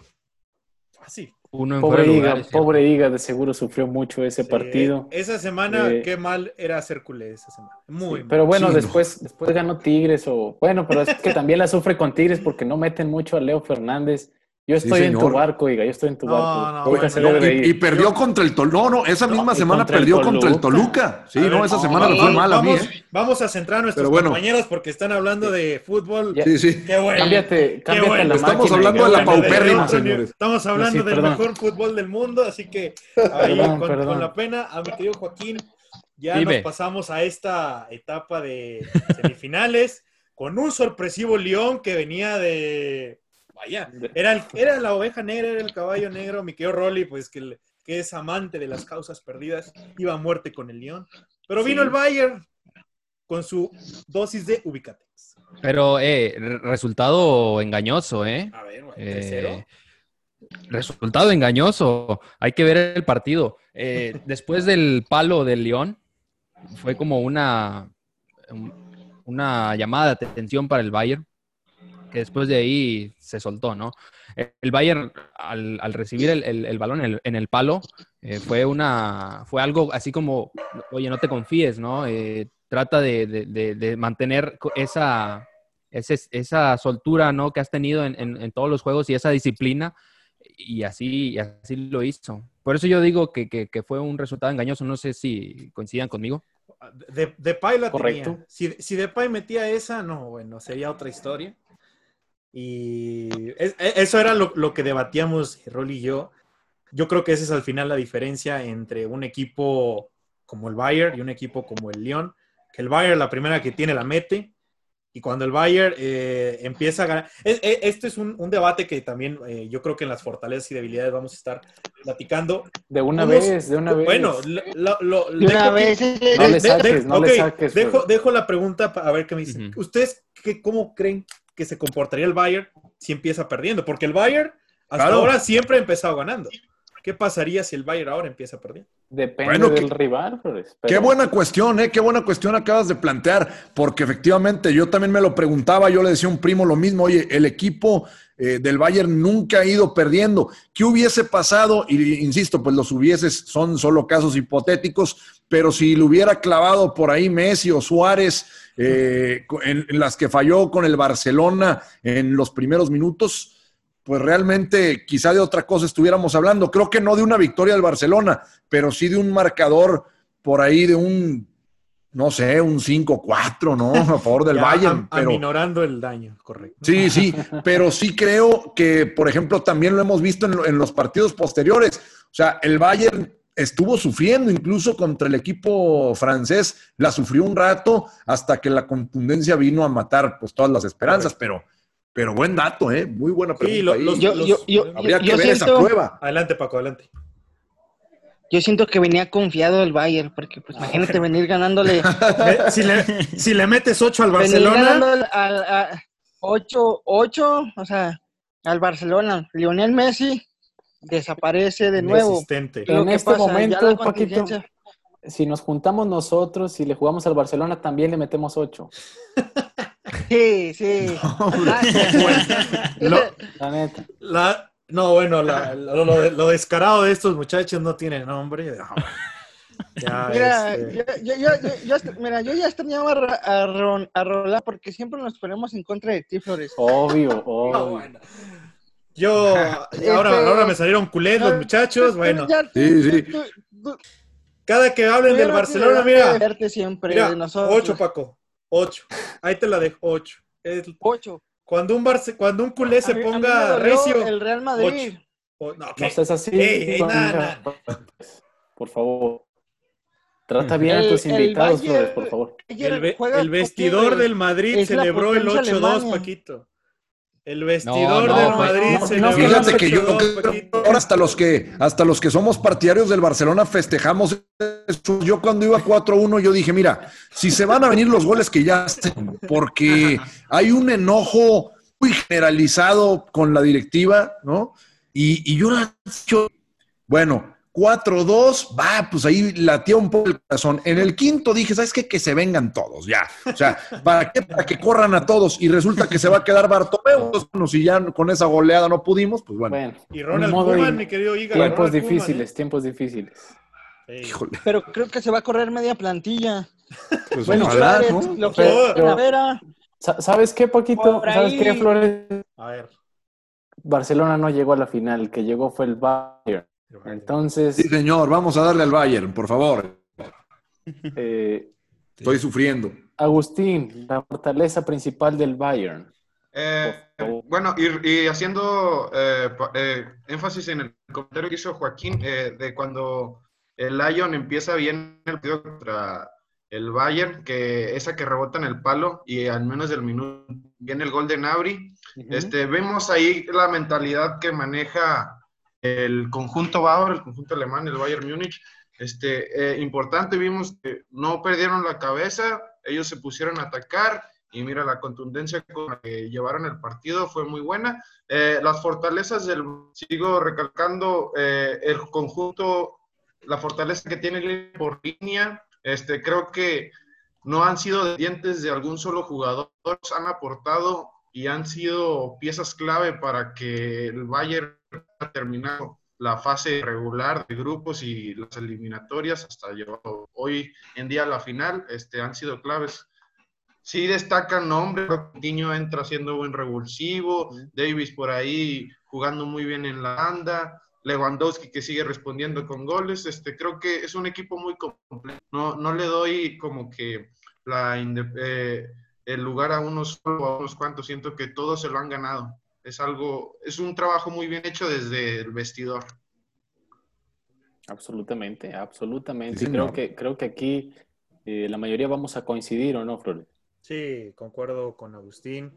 Fácil. Uno en fuera Pobre Iga, pobre Iga, de seguro sufrió mucho ese Sí, partido. Esa semana, Eh, qué mal era hacer culé esa semana. Muy Sí, mal. pero bueno, Sí, no. después, después ganó Tigres o bueno, pero es que también la sufre con Tigres porque no meten mucho a Leo Fernández. Yo Sí, estoy en tu barco, Iga, yo estoy en tu No, barco. no, bueno, no, Y, y perdió contra el Toluca. No, no, esa misma semana contra el perdió contra el Toluca. Sí, ver, no, esa no, semana vamos, fue mal a mí, vamos, ¿eh? vamos a centrar a nuestros bueno. compañeros porque están hablando de fútbol. Ya- Sí, sí. Qué bueno. Cámbiate, cámbiate bueno. a la Estamos máquina, hablando de la Qué bueno, paupérrima, señores. Estamos hablando Sí, del perdón. mejor fútbol del mundo, así que [LAUGHS] ahí Perdón, con, perdón. con la pena, a mi querido Joaquín, ya Dime. nos pasamos a esta etapa de semifinales con un sorpresivo León que venía de... Vaya, era, el- era la oveja negra, era el caballo negro, mi querido Rolly, pues que, que es amante de las causas perdidas, iba a muerte con el León. Pero vino Sí. el Bayern con su dosis de Ubicatex. Pero, eh, re- resultado engañoso, ¿eh? A ver, bueno, Eh, resultado engañoso. Hay que ver el partido. Eh, [LAUGHS] después del palo del León, fue como una, un- una llamada de atención para el Bayern, que después de ahí se soltó, ¿no? El Bayern, al, al recibir el, el- el balón en el, en el palo, eh, fue, una, fue algo así como, oye, no te confíes, ¿no? Eh, trata de, de- de- de mantener esa, ese- esa soltura, ¿no? Que has tenido en, en- en todos los juegos y esa disciplina, y así, y así lo hizo. Por eso yo digo que, que- que fue un resultado engañoso. No sé si coincidan conmigo. De, Depay la Correcto. tenía. Si, si Depay metía esa, no, bueno, sería otra historia. Y es- e- eso era lo, lo que debatíamos Rolly y yo. Yo creo que esa es al final la diferencia entre un equipo como el Bayern y un equipo como el Lyon. Que el Bayern la primera que tiene la mete. Y cuando el Bayern eh, empieza a ganar... es- e- Este es un, un debate que también eh, yo creo que en las fortalezas y debilidades vamos a estar platicando. De una ¿Cómo- vez, de una vez. Bueno, lo, lo- lo- De una vez. No le saques, de- no le saques, Dejo, dejo la pregunta para ver qué me dicen. Ujú. ¿Ustedes qué, cómo creen que se comportaría el Bayern si empieza perdiendo? Porque el Bayern hasta Claro. ahora siempre ha empezado ganando. ¿Qué pasaría si el Bayern ahora empieza perdiendo? Depende Bueno, del que- rival, Flores. Qué buena cuestión, ¿eh? Qué buena cuestión acabas de plantear, porque efectivamente yo también me lo preguntaba, yo le decía a un primo lo mismo, oye, el equipo eh, del Bayern nunca ha ido perdiendo. ¿Qué hubiese pasado? Y insisto, pues los hubieses son solo casos hipotéticos, pero si le hubiera clavado por ahí Messi o Suárez, eh, en, en las que falló con el Barcelona en los primeros minutos, pues realmente quizá de otra cosa estuviéramos hablando. Creo que no de una victoria del Barcelona, pero sí de un marcador por ahí de un, no sé, un 5-4, ¿no? A favor del [LAUGHS] Ya Bayern. am- Pero, Aminorando el daño, correcto. sí, sí, pero sí creo que, por ejemplo, también lo hemos visto en, lo- en los partidos posteriores. O sea, el Bayern estuvo sufriendo incluso contra el equipo francés, la sufrió un rato hasta que la contundencia vino a matar pues todas las esperanzas, pero Pero buen dato, ¿eh? Muy buena pregunta. Sí, lo- ahí. los- Yo, yo, yo, Habría yo que ver esa siento, prueba. Adelante, Paco, adelante. yo siento que venía confiado el Bayern, porque pues imagínate [LAUGHS] venir ganándole, Si le, si le metes 8 al Barcelona, al, a 8, 8, o sea, al Barcelona. Lionel Messi desaparece de nuevo. En este pasa, momento, Paquito, si nos juntamos nosotros y le jugamos al Barcelona, también le metemos 8. [LAUGHS] Sí, sí. [LAUGHS] [LAUGHS] Lo- La neta. la- no, bueno, la- lo, lo- lo descarado de estos muchachos no tiene nombre. No. Ya, Mira, este, yo, yo, yo, yo- yo hasta- mira, yo ya extrañaba a, a, Ron- a Roland porque siempre nos ponemos en contra de ti, Flores. Obvio, no, obvio. bueno. Yo, [LAUGHS] ahora, ahora me salieron culés los muchachos. Bueno, Sí, sí. cada que hablen del Barcelona, mira, verte siempre mira, de nosotros. 8, Paco, 8. Ahí te la dejo, 8. Ocho. Cuando un, Barce- cuando un culé se A mí- a mí me ponga recio. El Real Madrid. o- no, No seas así. Ey, ey, Juan, nada, Por favor. Trata bien a tus invitados, Bayern- Flores, por favor. El, el vestidor del Madrid celebró el potencia 8-2, Alemania. Paquito. El vestidor no, del no, Madrid no, el Fíjate que yo 8-2, creo que Paquito. ahora hasta los que hasta los que somos partidarios del Barcelona festejamos eso. Yo cuando iba 4-1 yo dije, mira, si se van a venir los goles que ya hacen, porque hay un enojo muy generalizado con la directiva, ¿no? Y, y yo yo, bueno, 4-2, va, pues ahí latía un poco el corazón. En el quinto dije, ¿sabes qué? Que se vengan todos, ya. O sea, ¿para qué? Para que corran a todos. Y resulta que se va a quedar Bartomeu. Bueno, si ya con esa goleada no pudimos, pues bueno. Bueno, Y Ronald Koeman, mi querido Iga. tiempos Koeman, difíciles, tiempos difíciles. ¿eh? Sí. Híjole, Pero creo que se va a correr media plantilla. pues Bueno, ojalá, ¿no? Lo que Pero- ¿Sabes qué, Paquito? Por ¿Sabes qué, Flores? A ver. Barcelona no llegó a la final, el que llegó fue el Bayern. Entonces, Sí, señor, vamos a darle al Bayern, por favor. eh, Estoy sufriendo. Agustín, la fortaleza principal del Bayern. Eh, Por favor. bueno, y, y haciendo eh, eh, énfasis en el comentario que hizo Joaquín, eh, de cuando el Lyon empieza bien el partido contra el Bayern, que esa que rebota en el palo y al menos del minuto viene el gol de Nabri. Este, vemos ahí la mentalidad que maneja el conjunto bávaro, el conjunto alemán, el Bayern Múnich. Este, eh, importante, vimos que no perdieron la cabeza, ellos se pusieron a atacar y mira la contundencia con la que llevaron el partido fue muy buena. Eh, las fortalezas del, sigo recalcando, eh, el conjunto, la fortaleza que tiene por línea, este, creo que no han sido dependientes de algún solo jugador, han aportado y han sido piezas clave para que el Bayern terminado la fase regular de grupos y las eliminatorias hasta llevar hoy en día a la final, este, han sido claves. Sí destacan nombres, Niño entra siendo buen revulsivo, Davis por ahí jugando muy bien en la banda, Lewandowski que sigue respondiendo con goles, este, creo que es un equipo muy completo. No, no le doy como que la eh, el lugar a unos a unos cuantos, siento que todos se lo han ganado. Es algo, es un trabajo muy bien hecho desde el vestidor. Absolutamente, absolutamente. Sí, creo, que, creo que aquí eh, la mayoría vamos a coincidir, ¿o no, Flores? Sí, concuerdo con Agustín.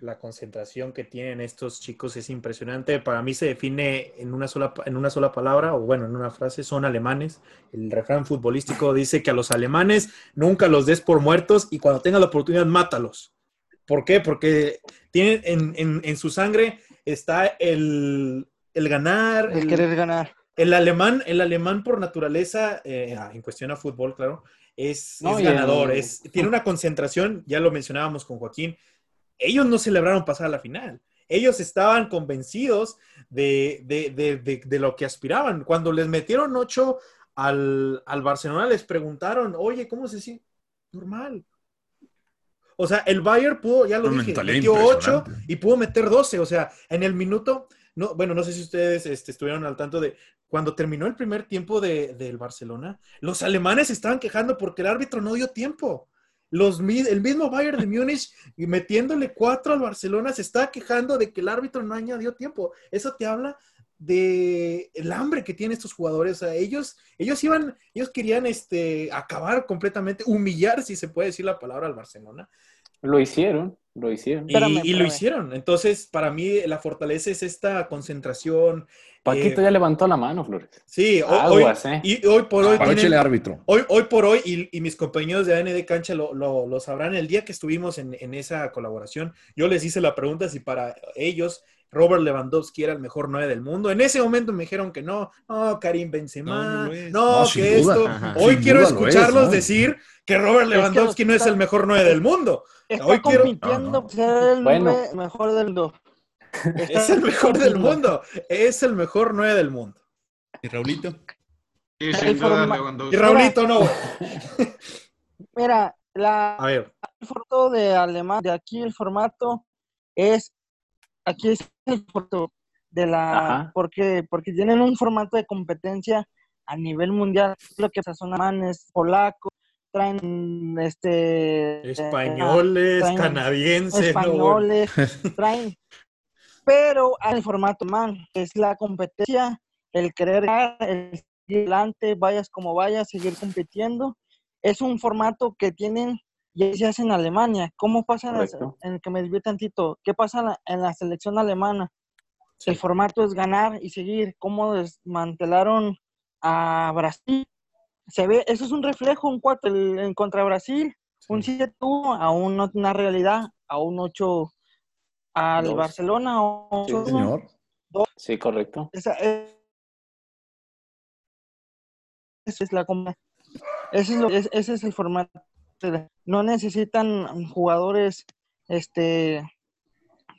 La concentración que tienen estos chicos es impresionante. Para mí se define en una sola, en una sola palabra, o bueno, en una frase, son alemanes. El refrán futbolístico dice que a los alemanes nunca los des por muertos y cuando tengas la oportunidad, mátalos. ¿Por qué? Porque tienen en, en- en su sangre está el, el ganar, el el, querer ganar. el alemán, el alemán por naturaleza, eh, en cuestión a fútbol, claro, es, No, es y ganador, el- es, tiene una concentración, ya lo mencionábamos con Joaquín, ellos no celebraron pasar a la final, ellos estaban convencidos de, de- de- de- de lo que aspiraban. Cuando les metieron ocho al, al Barcelona, les preguntaron, oye, ¿cómo se siente? Normal. O sea, el Bayern pudo, ya lo dije, metió ocho impresionante. y pudo meter 12. O sea, en el minuto, no, bueno, no sé si ustedes este, estuvieron al tanto de cuando terminó el primer tiempo de- del Barcelona, los alemanes se estaban quejando porque el árbitro no dio tiempo. Los, el mismo Bayern de Múnich, metiéndole cuatro al Barcelona, se está quejando de que el árbitro no añadió tiempo. Eso te habla de el hambre que tienen estos jugadores. O sea, ellos, ellos iban, ellos querían este, acabar completamente, humillar, si se puede decir la palabra, al Barcelona. Lo hicieron. Lo hicieron. Y, Espérame, y lo hicieron. Entonces, para mí, la fortaleza es esta concentración. Paquito eh, ya levantó la mano, Flores. Sí, ho- hoy, Aguas, ¿eh? y hoy por hoy tienen- Aprovechele, árbitro. Hoy, hoy por hoy, y, y mis compañeros de AND Cancha lo, lo- lo sabrán, el día que estuvimos en, en esa colaboración, yo les hice la pregunta si para ellos Robert Lewandowski era el mejor 9 del mundo. En ese momento me dijeron que no, no, Karim Benzema, No, que esto. Hoy Sin quiero es, escucharlos ¿no? decir que Robert que Lewandowski no es el mejor 9 del mundo. Está Hoy quiero- compitiendo No, no. por ser el Bueno. mejor del mundo. [LAUGHS] Es el mejor del mundo. Es el mejor 9 del mundo. ¿Y Raulito? Sí, sin duda, forma- Y Lewandowski. Raulito no. Mira, la, A ver, el formato de alemán, de aquí el formato es, aquí es el formato de la, Ajá. porque, porque tienen un formato de competencia a nivel mundial, lo que son alemanes, polacos, traen este españoles, traen canadienses, no, españoles, [LAUGHS] traen, pero hay el formato man, es la competencia, el querer ganar, el seguir adelante, vayas como vayas, seguir compitiendo. Es un formato que tienen y se hace en Alemania. ¿Cómo pasa en, el que me desvío tantito? ¿Qué pasa en la, en la selección alemana? Sí. El formato es ganar y seguir. ¿Cómo desmantelaron a Brasil? Se ve, eso es un reflejo, un 4 en contra Brasil, un 7 a un, una realidad, a un 8 al Dos. Barcelona. o Sí, Señor. Sí, correcto. Esa es, esa es la ese es, lo- es- ese es el formato. No necesitan jugadores este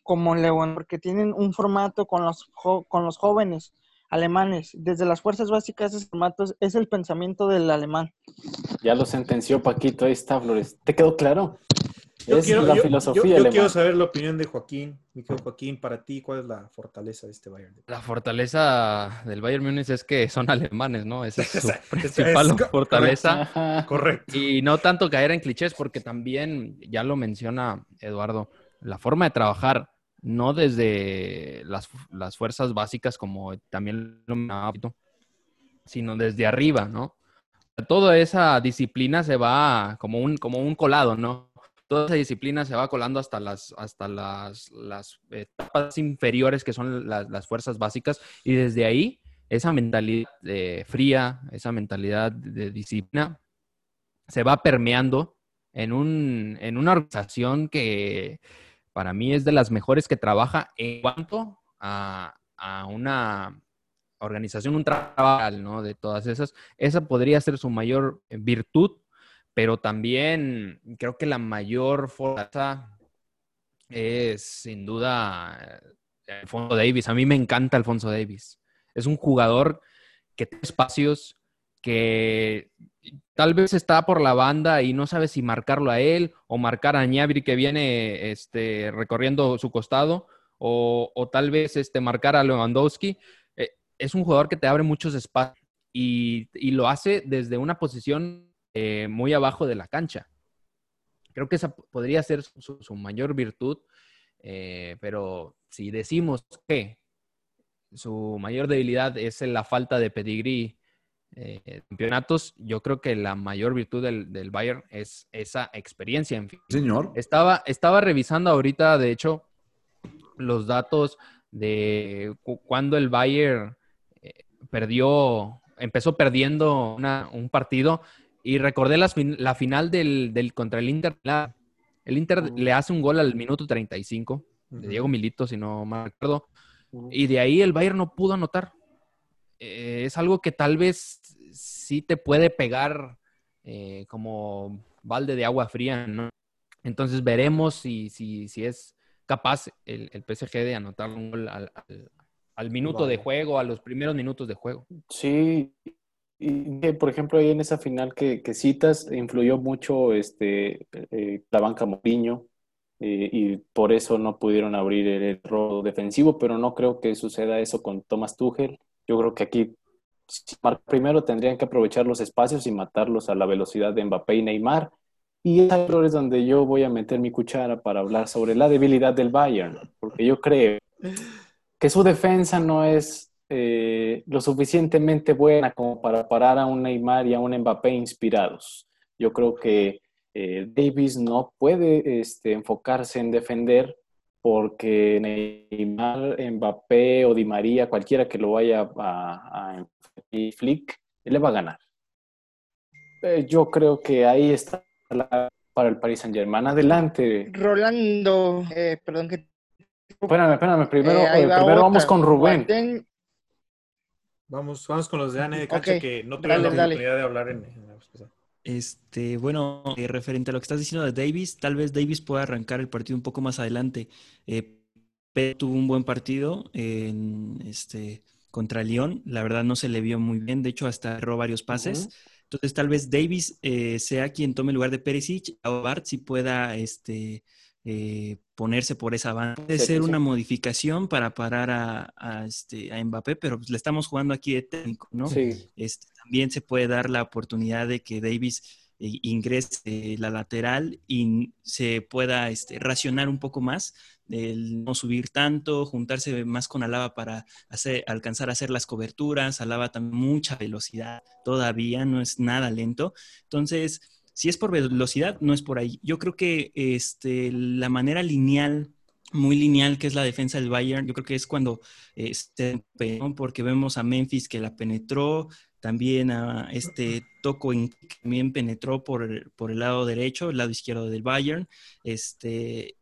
como León, porque tienen un formato con los, con los jóvenes alemanes. Desde las fuerzas básicas, ese formato es el pensamiento del alemán. Ya lo sentenció Paquito, ahí está, Flores. ¿Te quedó claro? Yo es quiero, la yo- filosofía yo- yo alemana. quiero saber la opinión de Joaquín. Mi querido Joaquín, para ti, ¿cuál es la fortaleza de este Bayern? La fortaleza del Bayern Múnich es que son alemanes, ¿no? Esa es [LAUGHS] su principal es fortaleza. Ajá. Correcto. Y no tanto caer en clichés, porque también, ya lo menciona Eduardo, la forma de trabajar, no desde las, las fuerzas básicas, como también lo mencionaba, sino desde arriba, ¿no? Toda esa disciplina se va como un, como un colado, ¿no? Toda esa disciplina se va colando hasta las, hasta las, etapas inferiores que son las, las fuerzas básicas y desde ahí esa mentalidad eh, fría, esa mentalidad de disciplina se va permeando en, un, en una organización que para mí es de las mejores que trabaja en cuanto a, a una organización, un trabajo, ¿no? De todas esas. Esa podría ser su mayor virtud, pero también creo que la mayor fuerza es sin duda Alfonso Davis. A mí me encanta Alfonso Davis. Es un jugador que tiene espacios, que tal vez está por la banda y no sabe si marcarlo a él o marcar a Ñabri que viene este, recorriendo su costado o, o tal vez este, marcar a Lewandowski. Eh, es un jugador que te abre muchos espacios y, y lo hace desde una posición eh, muy abajo de la cancha. Creo que esa podría ser su, su mayor virtud, eh, pero si decimos que su mayor debilidad es la falta de pedigrí eh, campeonatos, yo creo que la mayor virtud del, del, Bayern es esa experiencia. En fin. Señor. Estaba, estaba revisando ahorita, de hecho, los datos de cu cuando el Bayern eh, perdió, empezó perdiendo una, un partido y recordé la final del, del, contra el Inter. El Inter uh. le hace un gol al minuto 35 uh -huh. de Diego Milito, si no me acuerdo. Uh -huh. Y de ahí el Bayern no pudo anotar. Eh, es algo que tal vez sí te puede pegar eh, como balde de agua fría, ¿no? Entonces veremos si, si, si es capaz el, el, PSG de anotar un gol al, al, al minuto vale. de juego, a los primeros minutos de juego. Sí, y por ejemplo, ahí en esa final que, citas, influyó mucho este, eh, la banca Mourinho eh, y por eso no pudieron abrir el error defensivo, pero no creo que suceda eso con Thomas Tuchel. Yo creo que aquí primero tendrían que aprovechar los espacios y matarlos a la velocidad de Mbappé y Neymar. Y es es donde yo voy a meter mi cuchara para hablar sobre la debilidad del Bayern, porque yo creo que su defensa no es eh, lo suficientemente buena como para parar a un Neymar y a un Mbappé inspirados. Yo creo que eh, Davis no puede este, enfocarse en defender porque Neymar, Mbappé o Di María, cualquiera que lo vaya a, a Flick, le va a ganar. Eh, yo creo que ahí está la, para el Paris Saint Germain. Adelante. Rolando, eh, perdón que... Espérame, espérame, primero, Eh, eh, primero vamos con Rubén. Vamos, vamos con los de Ane de Cancha Ok, que no tuvieron dale, la dale. oportunidad de hablar en, en la. Este, bueno, eh, referente a lo que estás diciendo de Davis, tal vez Davis pueda arrancar el partido un poco más adelante. Eh, Pedro tuvo un buen partido en, este, contra Lyon, la verdad no se le vio muy bien, de hecho hasta erró varios pases. Entonces tal vez Davis eh, sea quien tome el lugar de Perisic, o Bart si pueda este, eh, ponerse por esa banda. Puede Sí, ser sí. una modificación para parar a, a, este, a Mbappé, pero pues, le estamos jugando aquí de técnico, ¿no? Sí, Este, también se puede dar la oportunidad de que Davis eh, ingrese la lateral y se pueda este, racionar un poco más, el no subir tanto, juntarse más con Alaba para hacer, alcanzar a hacer las coberturas. Alaba también mucha velocidad, todavía no es nada lento. Entonces, si es por velocidad, no es por ahí. Yo creo que este, la manera lineal muy lineal que es la defensa del Bayern. Yo creo que es cuando este, ¿no? porque vemos a Memphis que la penetró, también a este Toco que también penetró por, por el lado derecho, el lado izquierdo del Bayern. Este,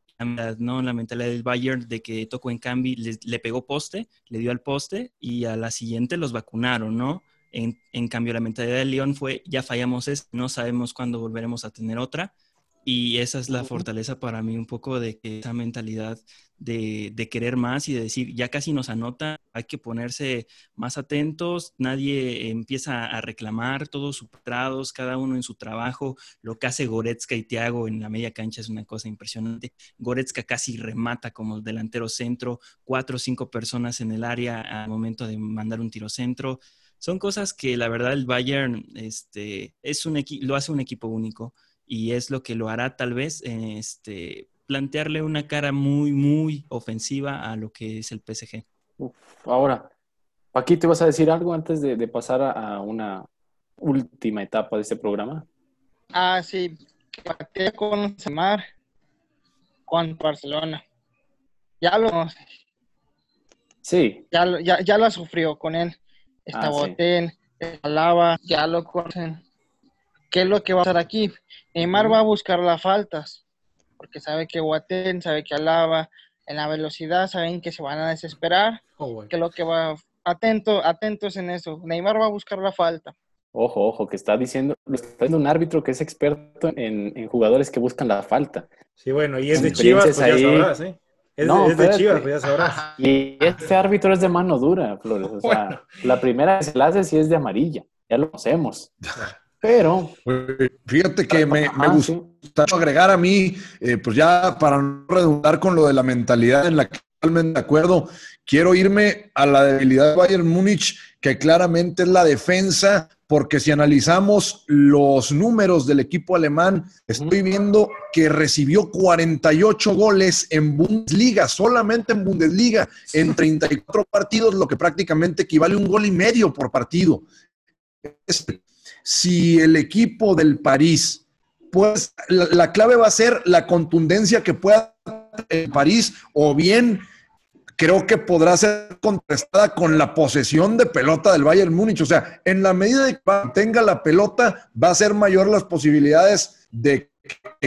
¿no? La mentalidad del Bayern de que Toco en cambio le, le pegó poste, le dio al poste y a la siguiente los vacunaron, ¿no? En, en cambio, la mentalidad de León fue, ya fallamos esto, no sabemos cuándo volveremos a tener otra. Y esa es la fortaleza para mí un poco de que esa mentalidad de, de querer más y de decir, ya casi nos anota, hay que ponerse más atentos, nadie empieza a reclamar, todos superados, cada uno en su trabajo. Lo que hace Goretzka y Thiago en la media cancha es una cosa impresionante. Goretzka casi remata como delantero centro, cuatro o cinco personas en el área al momento de mandar un tiro centro. Son cosas que la verdad el Bayern este, es un lo hace un equipo único y es lo que lo hará tal vez este, plantearle una cara muy, muy ofensiva a lo que es el PSG. Uf, ahora, Paquito, ¿vas a decir algo antes de, de pasar a, a una última etapa de este programa? Ah, sí, que con Samar, con Barcelona. Ya lo, Sí, ya, lo- ya, ya la sufrió con él. Está Ah, sí. Boateng, está Lava, ya lo conocen. ¿Qué es lo que va a pasar aquí? Neymar va a buscar las faltas, porque sabe que Boateng, sabe que Alaba, en la velocidad, saben que se van a desesperar, Oh, güey. que es lo que va, atento, atentos en eso. Neymar va a buscar la falta. ojo, ojo, que está diciendo, lo está diciendo un árbitro que es experto en, en jugadores que buscan la falta. Sí, bueno, y es de Chivas, pues ya ahí. sabrás, ¿eh? Es, No, de, es de. Chivas, ya sabrás. [LAUGHS] Y este árbitro es de mano dura, Flores. O sea, Bueno. la primera que se la hace sí es de amarilla, ya lo conocemos. [LAUGHS] Pero, Fíjate que me, me Ajá, gusta sí. agregar a mí, eh, pues ya para no redundar con lo de la mentalidad en la que totalmente de acuerdo, quiero irme a la debilidad de Bayern Múnich, que claramente es la defensa, porque si analizamos los números del equipo alemán, estoy viendo que recibió 48 goles en Bundesliga, solamente en Bundesliga, en 34 partidos, lo que prácticamente equivale a un gol y medio por partido. Si el equipo del París, pues la, la clave va a ser la contundencia que pueda el París o bien creo que podrá ser contrastada con la posesión de pelota del Bayern Múnich. O sea, en la medida que tenga la pelota, va a ser mayor las posibilidades de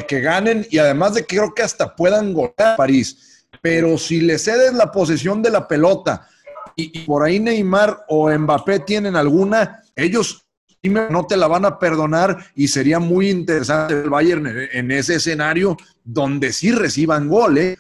que, ganen y además de que creo que hasta puedan golear a París. Pero si le cedes la posesión de la pelota y, y por ahí Neymar o Mbappé tienen alguna, ellos no te la van a perdonar y sería muy interesante el Bayern en ese escenario donde sí reciban gol. ¿eh?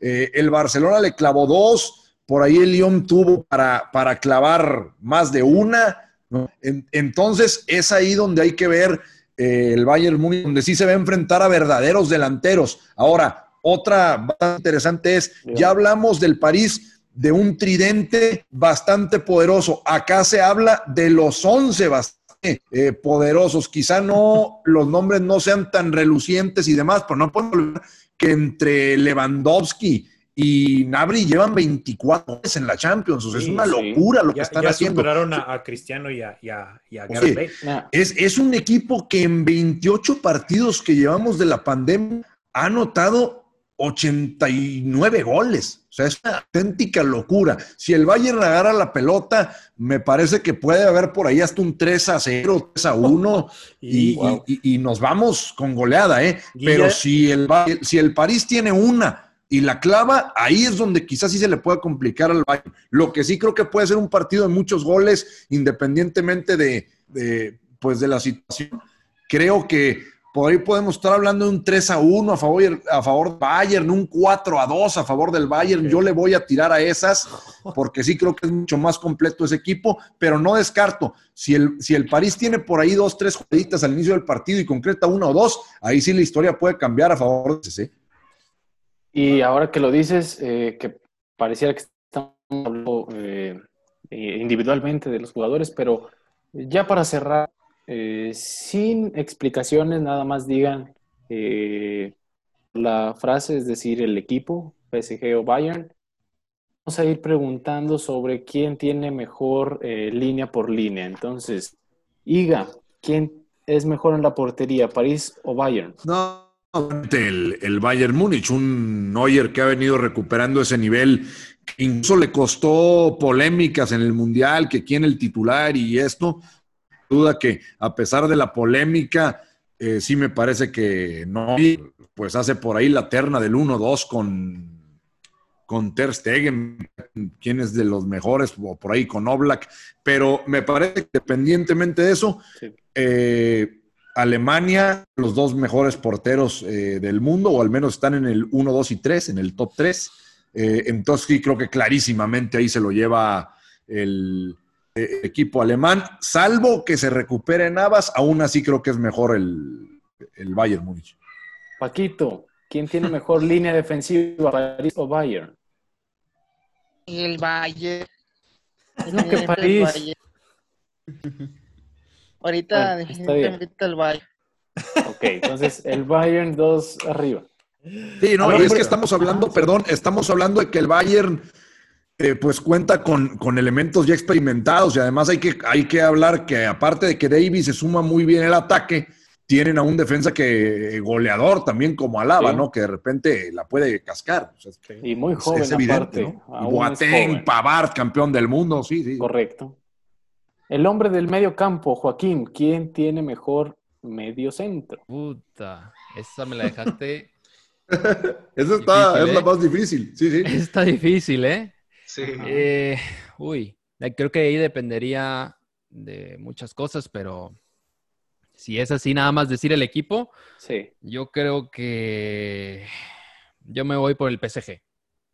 Eh, el Barcelona le clavó dos, por ahí el Lyon tuvo para, para clavar más de una. ¿no? En, entonces es ahí donde hay que ver eh, el Bayern Múnich, donde sí se va a enfrentar a verdaderos delanteros. Ahora, otra bastante interesante es, ya hablamos del París de un tridente bastante poderoso. Acá se habla de los 11 bastante eh, poderosos. Quizá no los nombres no sean tan relucientes y demás, pero no podemos olvidar que entre Lewandowski y Nabri llevan 24 goles en la Champions. O sea, es una sí. locura lo que Ya, están ya haciendo. superaron a, a Cristiano y a, y a, y a Oye, Gareth Bale. Nah, Es, es un equipo que en 28 partidos que llevamos de la pandemia ha anotado 89 goles. O sea, es una auténtica locura. Si el Bayern agarra la pelota, me parece que puede haber por ahí hasta un 3 a 0, 3 a 1 [LAUGHS] y, Y- y- y- y nos vamos con goleada, ¿eh? Pero si el, si el París tiene una y la clava, ahí es donde quizás sí se le pueda complicar al Bayern. Lo que sí creo que puede ser un partido de muchos goles, independientemente de, de, pues de la situación. Creo que por ahí podemos estar hablando de un 3 a 1 a favor, a favor del Bayern, un 4 a 2 a favor del Bayern. Yo le voy a tirar a esas [LAUGHS] porque sí creo que es mucho más completo ese equipo, pero no descarto. Si el, si el París tiene por ahí dos, tres jugaditas al inicio del partido y concreta una o dos, ahí sí la historia puede cambiar a favor de ese. Y ahora que lo dices, eh, que pareciera que estamos hablando eh, eh, individualmente de los jugadores, pero ya para cerrar, eh, sin explicaciones, nada más digan eh, la frase, es decir, el equipo, PSG o Bayern. Vamos a ir preguntando sobre quién tiene mejor eh, línea por línea. Entonces, Iga, ¿quién es mejor en la portería, París o Bayern? No, el, el Bayern Múnich, un Neuer que ha venido recuperando ese nivel, que incluso le costó polémicas en el Mundial, que quién el titular y esto. Duda que a pesar de la polémica, eh, sí me parece que no, pues hace por ahí la terna del 1-2 con, con Ter Stegen, quién es de los mejores, o por ahí con Oblak, pero me parece que independientemente de eso, Sí. eh, Alemania, los dos mejores porteros eh, del mundo, o al menos están en el 1, 2 y 3, en el top 3. Eh, entonces sí, creo que clarísimamente ahí se lo lleva el eh, equipo alemán, salvo que se recupere Navas, aún así creo que es mejor el, el Bayern Múnich. Paquito, ¿quién tiene mejor [LAUGHS] línea defensiva, París o Bayern? El Valle. No, que París. Ahorita, Bueno, definitivamente el Valle. Ok, entonces el Bayern dos arriba. Sí, no, y es que estamos hablando, perdón, estamos hablando de que el Bayern eh, pues cuenta con, con elementos ya experimentados y además hay que, hay que hablar que aparte de que Davis se suma muy bien el ataque, tienen a un defensa que eh, goleador también como Alaba, Sí. ¿no? Que de repente la puede cascar. O sea, es, Y muy joven es evidente, aparte. ¿no? Boateng. Pavard, campeón del mundo, sí, sí. Correcto. El hombre del medio campo, Joaquín, ¿quién tiene mejor medio centro? Puta, esa me la dejaste. [LAUGHS] Esa está, Difícil, es la ¿eh? más difícil, sí, sí. Está difícil, ¿eh? Sí. Eh, uy, eh, creo que ahí dependería de muchas cosas, pero si es así, nada más decir el equipo, Sí, yo creo que yo me voy por el PSG.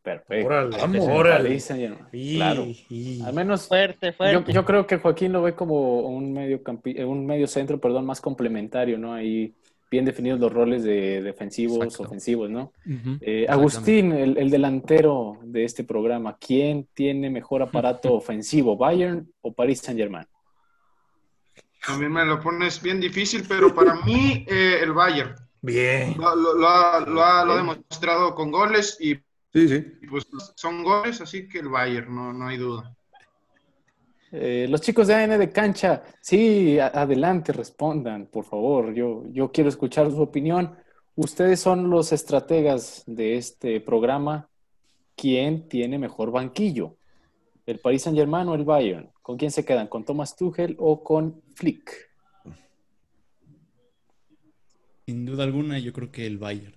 perfecto. Órale, Vamos. órale. Claro. y- Al menos Fuerte, yo, fuerte. yo creo que Joaquín lo ve como un medio, campi- un medio centro, perdón, más complementario, ¿no? Ahí bien definidos los roles de defensivos, Exacto. ofensivos, ¿no? Eh. Agustín, el, el delantero de este programa, ¿quién tiene mejor aparato [LAUGHS] ofensivo, Bayern o París Saint-Germain? A mí me lo pones bien difícil, pero para [LAUGHS] mí eh, el Bayern Bien. lo, lo- lo ha, lo ha- lo ha demostrado con goles y Sí, sí. pues son goles, así que el Bayern, no, no hay duda. Eh, los chicos de AN de cancha, sí, adelante, respondan, por favor. Yo, yo quiero escuchar su opinión. Ustedes son los estrategas de este programa. ¿Quién tiene mejor banquillo? ¿El Paris Saint-Germain o el Bayern? ¿Con quién se quedan? ¿Con Thomas Tuchel o con Flick? Sin duda alguna, yo creo que el Bayern.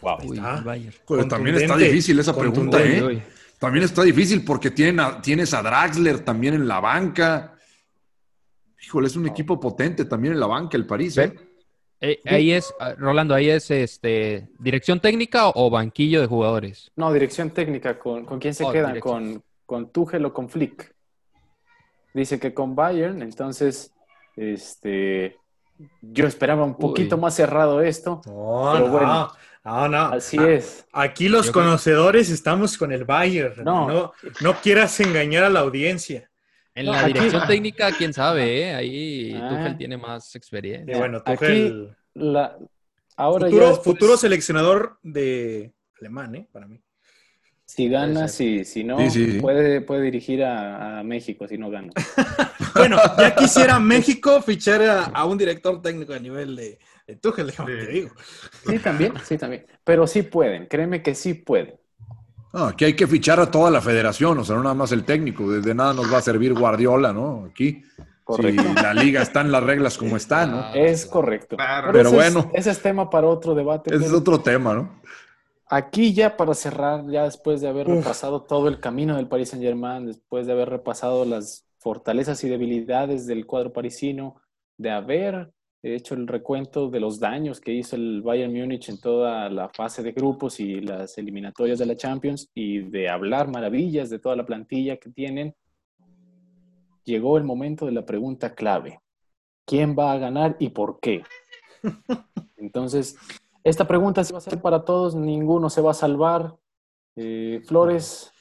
Wow. Uy, el Bayern. Pues también está difícil esa pregunta. ¿eh? También está difícil porque tienen a- tienes a Draxler también en la banca. Híjole, es un equipo potente también en la banca, el París. ¿eh? Eh, ahí es, ah, Rolando, ahí es este dirección técnica o banquillo de jugadores. No, dirección técnica. ¿Con, con quién se Oh, quedan? ¿Con, ¿Con Tuchel o con Flick? Dice que con Bayern, entonces, este, yo esperaba un poquito Uy. más cerrado esto. No, Pero no, bueno. no, no. Así Ah, es. Aquí los Yo creo- conocedores estamos con el Bayern. No. No. no, quieras engañar a la audiencia. En No, la aquí- dirección técnica, quién sabe, ¿eh? Ahí Ah. Tuchel tiene más experiencia. bueno, Aquí- Tuchel, La, ahora ya futuro, después- futuro seleccionador de, alemán, ¿eh? Para mí. Si gana, sí. Si no, Sí, sí, sí. Puede, puede dirigir a, a México si no gana. [LAUGHS] Bueno, ya quisiera México fichar a, a un director técnico a nivel de, de Tuchel, déjame te digo. Sí, también, sí, también. Pero sí pueden, créeme que sí pueden. Aquí hay que fichar a toda la federación, o sea, no nada más el técnico. Desde nada nos va a servir Guardiola, ¿no? Aquí. Correcto. Si la liga está en las reglas como están, ¿no? Es correcto. Claro. Pero ese es- bueno. ese es tema para otro debate. Ese es otro tema, ¿no? Aquí ya para cerrar, ya después de haber Uf. repasado todo el camino del Paris Saint Germain, después de haber repasado las fortalezas y debilidades del cuadro parisino, de haber hecho el recuento de los daños que hizo el Bayern Múnich en toda la fase de grupos y las eliminatorias de la Champions y de hablar maravillas de toda la plantilla que tienen, llegó el momento de la pregunta clave. ¿Quién va a ganar y por qué? [LAUGHS] Entonces, esta pregunta sí va a ser para todos, ninguno se va a salvar. Eh, Flores.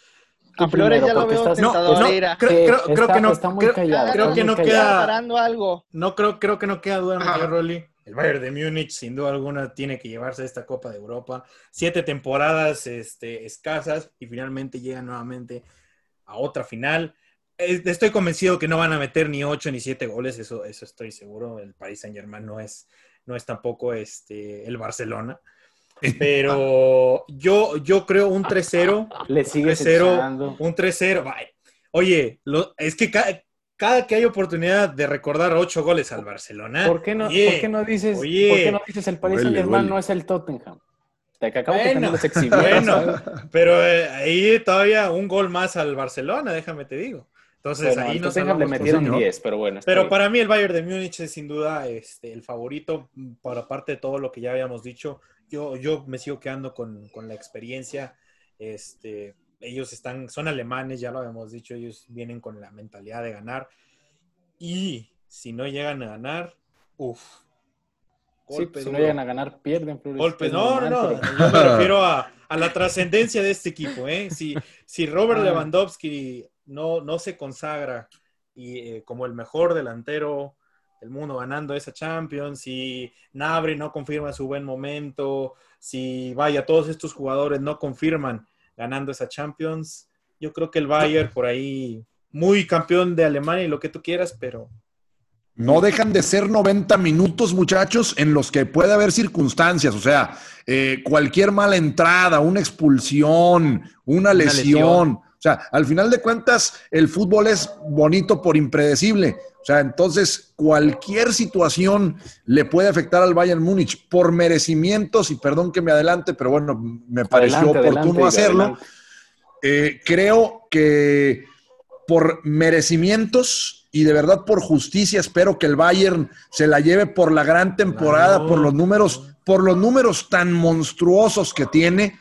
Tú A Flores primero, ya lo veo estás- No, no, creo, Sí, creo- creo está- que no. está muy creo, callado, creo está que muy no callado. queda. preparando algo. No creo, creo que no queda duda, Ajá. Rolly. El Bayern de Múnich, sin duda alguna, tiene que llevarse esta Copa de Europa. Siete temporadas este, escasas y finalmente llegan nuevamente a otra final. Estoy convencido que no van a meter ni ocho ni siete goles, eso, eso estoy seguro. El Paris Saint Germain no es, no es tampoco este, el Barcelona. Pero yo, yo creo un 3-0 Le sigues 3-0, echando. un 3-0. vaya. Oye, lo- es que ca- cada, que hay oportunidad de recordar ocho goles al Barcelona. ¿Por qué no, por qué no dices, oye. por qué no dices el Paris Duele, Saint Germain duele. no es el Tottenham? Te que acabo [LAUGHS] Bueno, ¿sabes? pero eh, ahí todavía un gol más al Barcelona, déjame te digo. Entonces Bueno, ahí nos Tottenham le metieron señor. 10, pero bueno. Pero bien. para mí el Bayern de Múnich es sin duda este, el favorito, mm, para parte de todo lo que ya habíamos dicho. Yo, yo me sigo quedando con, con la experiencia. Este, ellos están, son alemanes, ya lo habíamos dicho, ellos vienen con la mentalidad de ganar. Y si no llegan a ganar, uff. Sí, pues, si no llegan a ganar, pierden. Golpes, Es no, no, no. pero- Yo me [LAUGHS] refiero a, a la trascendencia de este equipo, ¿eh? Si, si Robert Ah. Lewandowski no, no se consagra y, eh, como el mejor delantero del mundo ganando esa Champions, si Nabri no confirma su buen momento, si vaya, todos estos jugadores no confirman ganando esa Champions, yo creo que el Bayern por ahí, muy campeón de Alemania y lo que tú quieras, pero No dejan de ser 90 minutos, muchachos, en los que puede haber circunstancias, o sea, eh, cualquier mala entrada, una expulsión, una lesión. lesión. O sea, al final de cuentas, el fútbol es bonito por impredecible. O sea, entonces cualquier situación le puede afectar al Bayern Múnich por merecimientos, y perdón que me adelante, pero bueno, me pareció Adelante, oportuno adelante, hacerlo. Eh, creo que por merecimientos y de verdad por justicia espero que el Bayern se la lleve por la gran temporada, por los números, por los números tan monstruosos que tiene.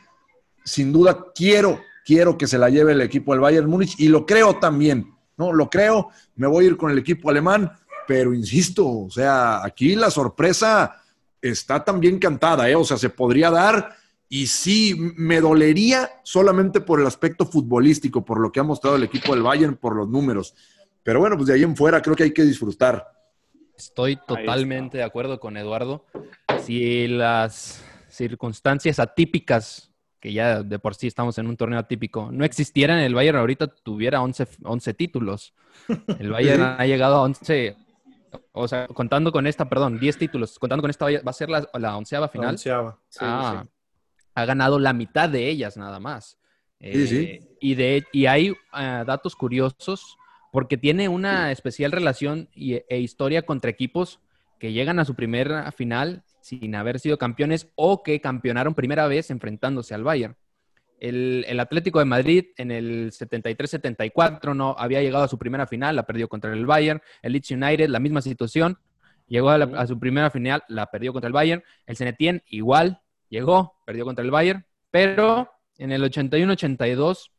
Sin duda quiero, quiero que se la lleve el equipo del Bayern Múnich y lo creo también, ¿no? Lo creo, me voy a ir con el equipo alemán, pero insisto, o sea, aquí la sorpresa está también cantada, ¿eh? O sea, se podría dar y sí, me dolería solamente por el aspecto futbolístico, por lo que ha mostrado el equipo del Bayern, por los números. Pero bueno, pues de ahí en fuera creo que hay que disfrutar. Estoy totalmente de acuerdo con Eduardo. Si las circunstancias atípicas, que ya de por sí estamos en un torneo atípico, no existieran, el Bayern ahorita tuviera 11, 11 títulos. El [LAUGHS] Bayern ha llegado a 11, o sea, contando con esta, perdón, 10 títulos, contando con esta va a ser la, la onceava final. onceava. Sí, Ah, sí. ha ganado la mitad de ellas nada más. Sí, sí. Eh, Y, de, y hay ah, datos curiosos porque tiene una especial relación y, e historia contra equipos que llegan a su primera final sin haber sido campeones o que campeonaron primera vez enfrentándose al Bayern. El, el Atlético de Madrid en el 73-74 no había llegado a su primera final, la perdió contra el Bayern. El Leeds United, la misma situación, llegó a, la- a su primera final, la perdió contra el Bayern. El Cenetien igual, llegó, perdió contra el Bayern. Pero en el 81-82,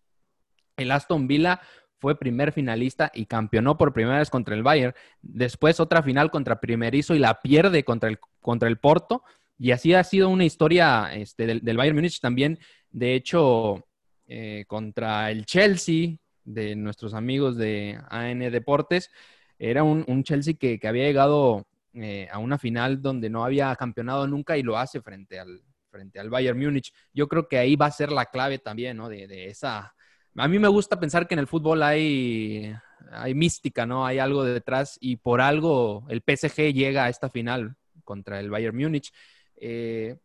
el Aston Villa fue primer finalista y campeonó por primera vez contra el Bayern. Después otra final contra Primerizo y la pierde contra el, contra el Porto. Y así ha sido una historia este, del, Bayern Múnich también. De hecho, eh, contra el Chelsea de nuestros amigos de AN Deportes, era un, un Chelsea que, que había llegado eh, a una final donde no había campeonado nunca y lo hace frente al, frente al Bayern Múnich. Yo creo que ahí va a ser la clave también, ¿no? De, de esa... A mí me gusta pensar que en el fútbol hay, hay mística, ¿no? Hay algo detrás y por algo el PSG llega a esta final contra el Bayern Múnich. Eh,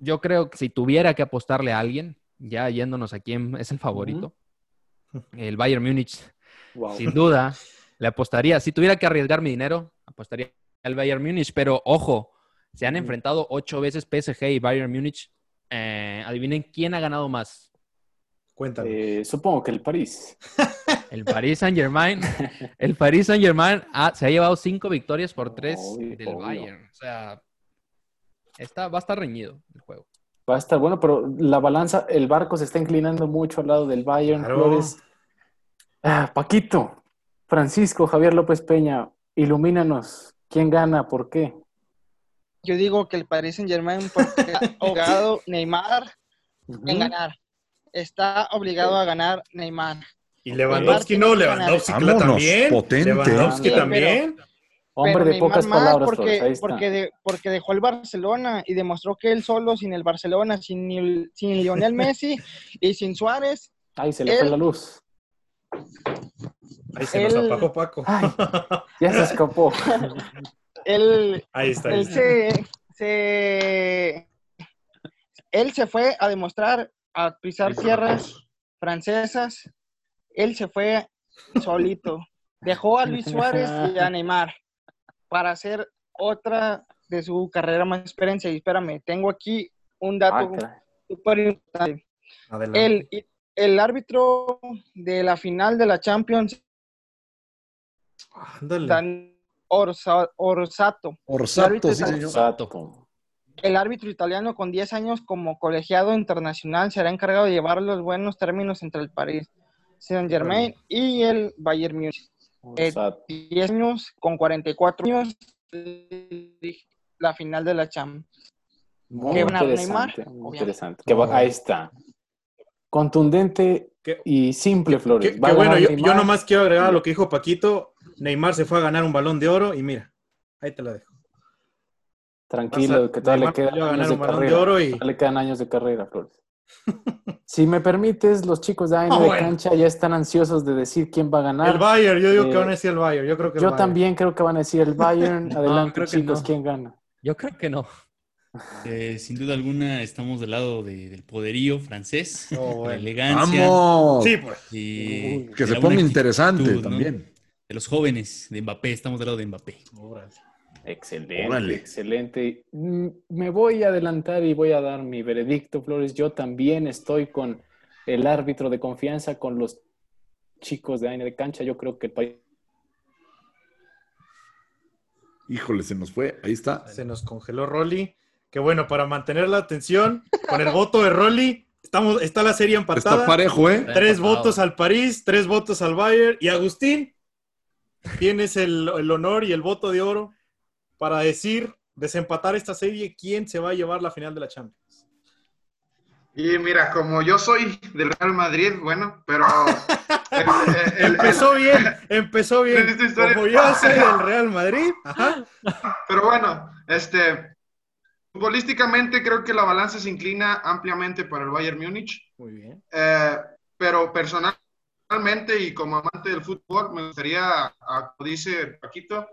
yo creo que si tuviera que apostarle a alguien, ya yéndonos a quién es el favorito, el Bayern Múnich, Wow. sin duda, le apostaría. Si tuviera que arriesgar mi dinero, apostaría al Bayern Múnich. Pero ojo, se han enfrentado ocho veces PSG y Bayern Múnich. Eh, adivinen quién ha ganado más. Cuéntame. Eh, supongo que el París. [LAUGHS] El Paris Saint Germain. El Paris Saint Germain se ha llevado cinco victorias por tres Obvio, del obvio. Bayern. O sea, está, va a estar reñido el juego. Va a estar bueno, pero la balanza, el barco se está inclinando mucho al lado del Bayern. Claro. Flores. Ah, Paquito, Francisco, Javier López Peña, ilumínanos. ¿Quién gana? ¿Por qué? Yo digo que el Paris Saint Germain, porque [LAUGHS] está obligado Neymar en ganar. Está obligado a ganar Neymar. Y Lewandowski no, Lewandowski Vámonos, también. potente. Lewandowski Sí, también. Hombre Pero de Neymar pocas más palabras, ahí porque, porque, de- porque dejó el Barcelona y demostró que él solo, sin el Barcelona, sin, sin Lionel [LAUGHS] Messi y sin Suárez, Ay, se le fue la luz. Ahí se nos Él- apagó Paco. Ay. Ya se escapó. [LAUGHS] él, Ahí está. ahí él está. se, se- él se fue a demostrar, a pisar tierras francesas. Él se fue [LAUGHS] solito. Dejó a Luis Suárez y a [LAUGHS] Neymar para hacer otra de su carrera más experiencia. Y espérame, tengo aquí un Ah, dato súper importante. Adelante. El, el árbitro de la final de la Champions, Ándale. Orsato, Orsato, sí. Exacto. El árbitro italiano con 10 años como colegiado internacional, será encargado de llevar los buenos términos entre el Paris Saint Germain y el Bayern Múnich. Eh, Exacto. 10 años con 44 años, la final de la Champions. Muy ¿Qué van a interesante, Neymar? muy interesante. Que va- ahí está. Contundente Qué- y simple, Flores. Que, bueno, yo, yo nomás quiero agregar a lo que dijo Paquito. Neymar se fue a ganar un balón de oro y mira, ahí te la dejo. Tranquilo, a- que todavía le quedan años de carrera. oro y- Todavía le quedan años de carrera, Flores. [LAUGHS] si me permites, los chicos de AN [LAUGHS] Ah, de bueno. cancha ya están ansiosos de decir quién va a ganar. El Bayern, yo digo que Eh, van a decir el Bayern. Yo creo que el Yo Bayern. también creo que van a decir el Bayern. [LAUGHS] Adelante, que chicos, no. ¿quién gana? Yo creo que no. Eh, sin duda alguna estamos del lado de- del poderío francés, Oh, la elegancia ¡Vamos! Sí, pues. y Que se ponga interesante actitud, ¿no? también. De los jóvenes, de Mbappé, estamos del lado de Mbappé. Excelente, Órale. excelente. Mm, Me voy a adelantar y voy a dar mi veredicto, Flores. Yo también estoy con el árbitro de confianza, con los chicos de AN de cancha. Yo creo que el país Híjole, se nos fue. Ahí está. Se nos congeló Rolly. Que bueno, para mantener la atención, con el voto de Rolly, estamos, está la serie empatada. Está parejo, ¿eh? Tres votos al París, tres votos al Bayern. Y Agustín, tienes el, el honor y el voto de oro para decir, desempatar esta serie, quién se va a llevar la final de la Champions. Y mira, como yo soy del Real Madrid, bueno, pero... [LAUGHS] el- el- el- Empezó bien, empezó bien. Como yo soy del Real Madrid, ajá. Pero bueno, este, futbolísticamente creo que la balanza se inclina ampliamente para el Bayern Múnich. Muy bien. Eh, pero personalmente y como amante del fútbol, me gustaría, como dice Paquito,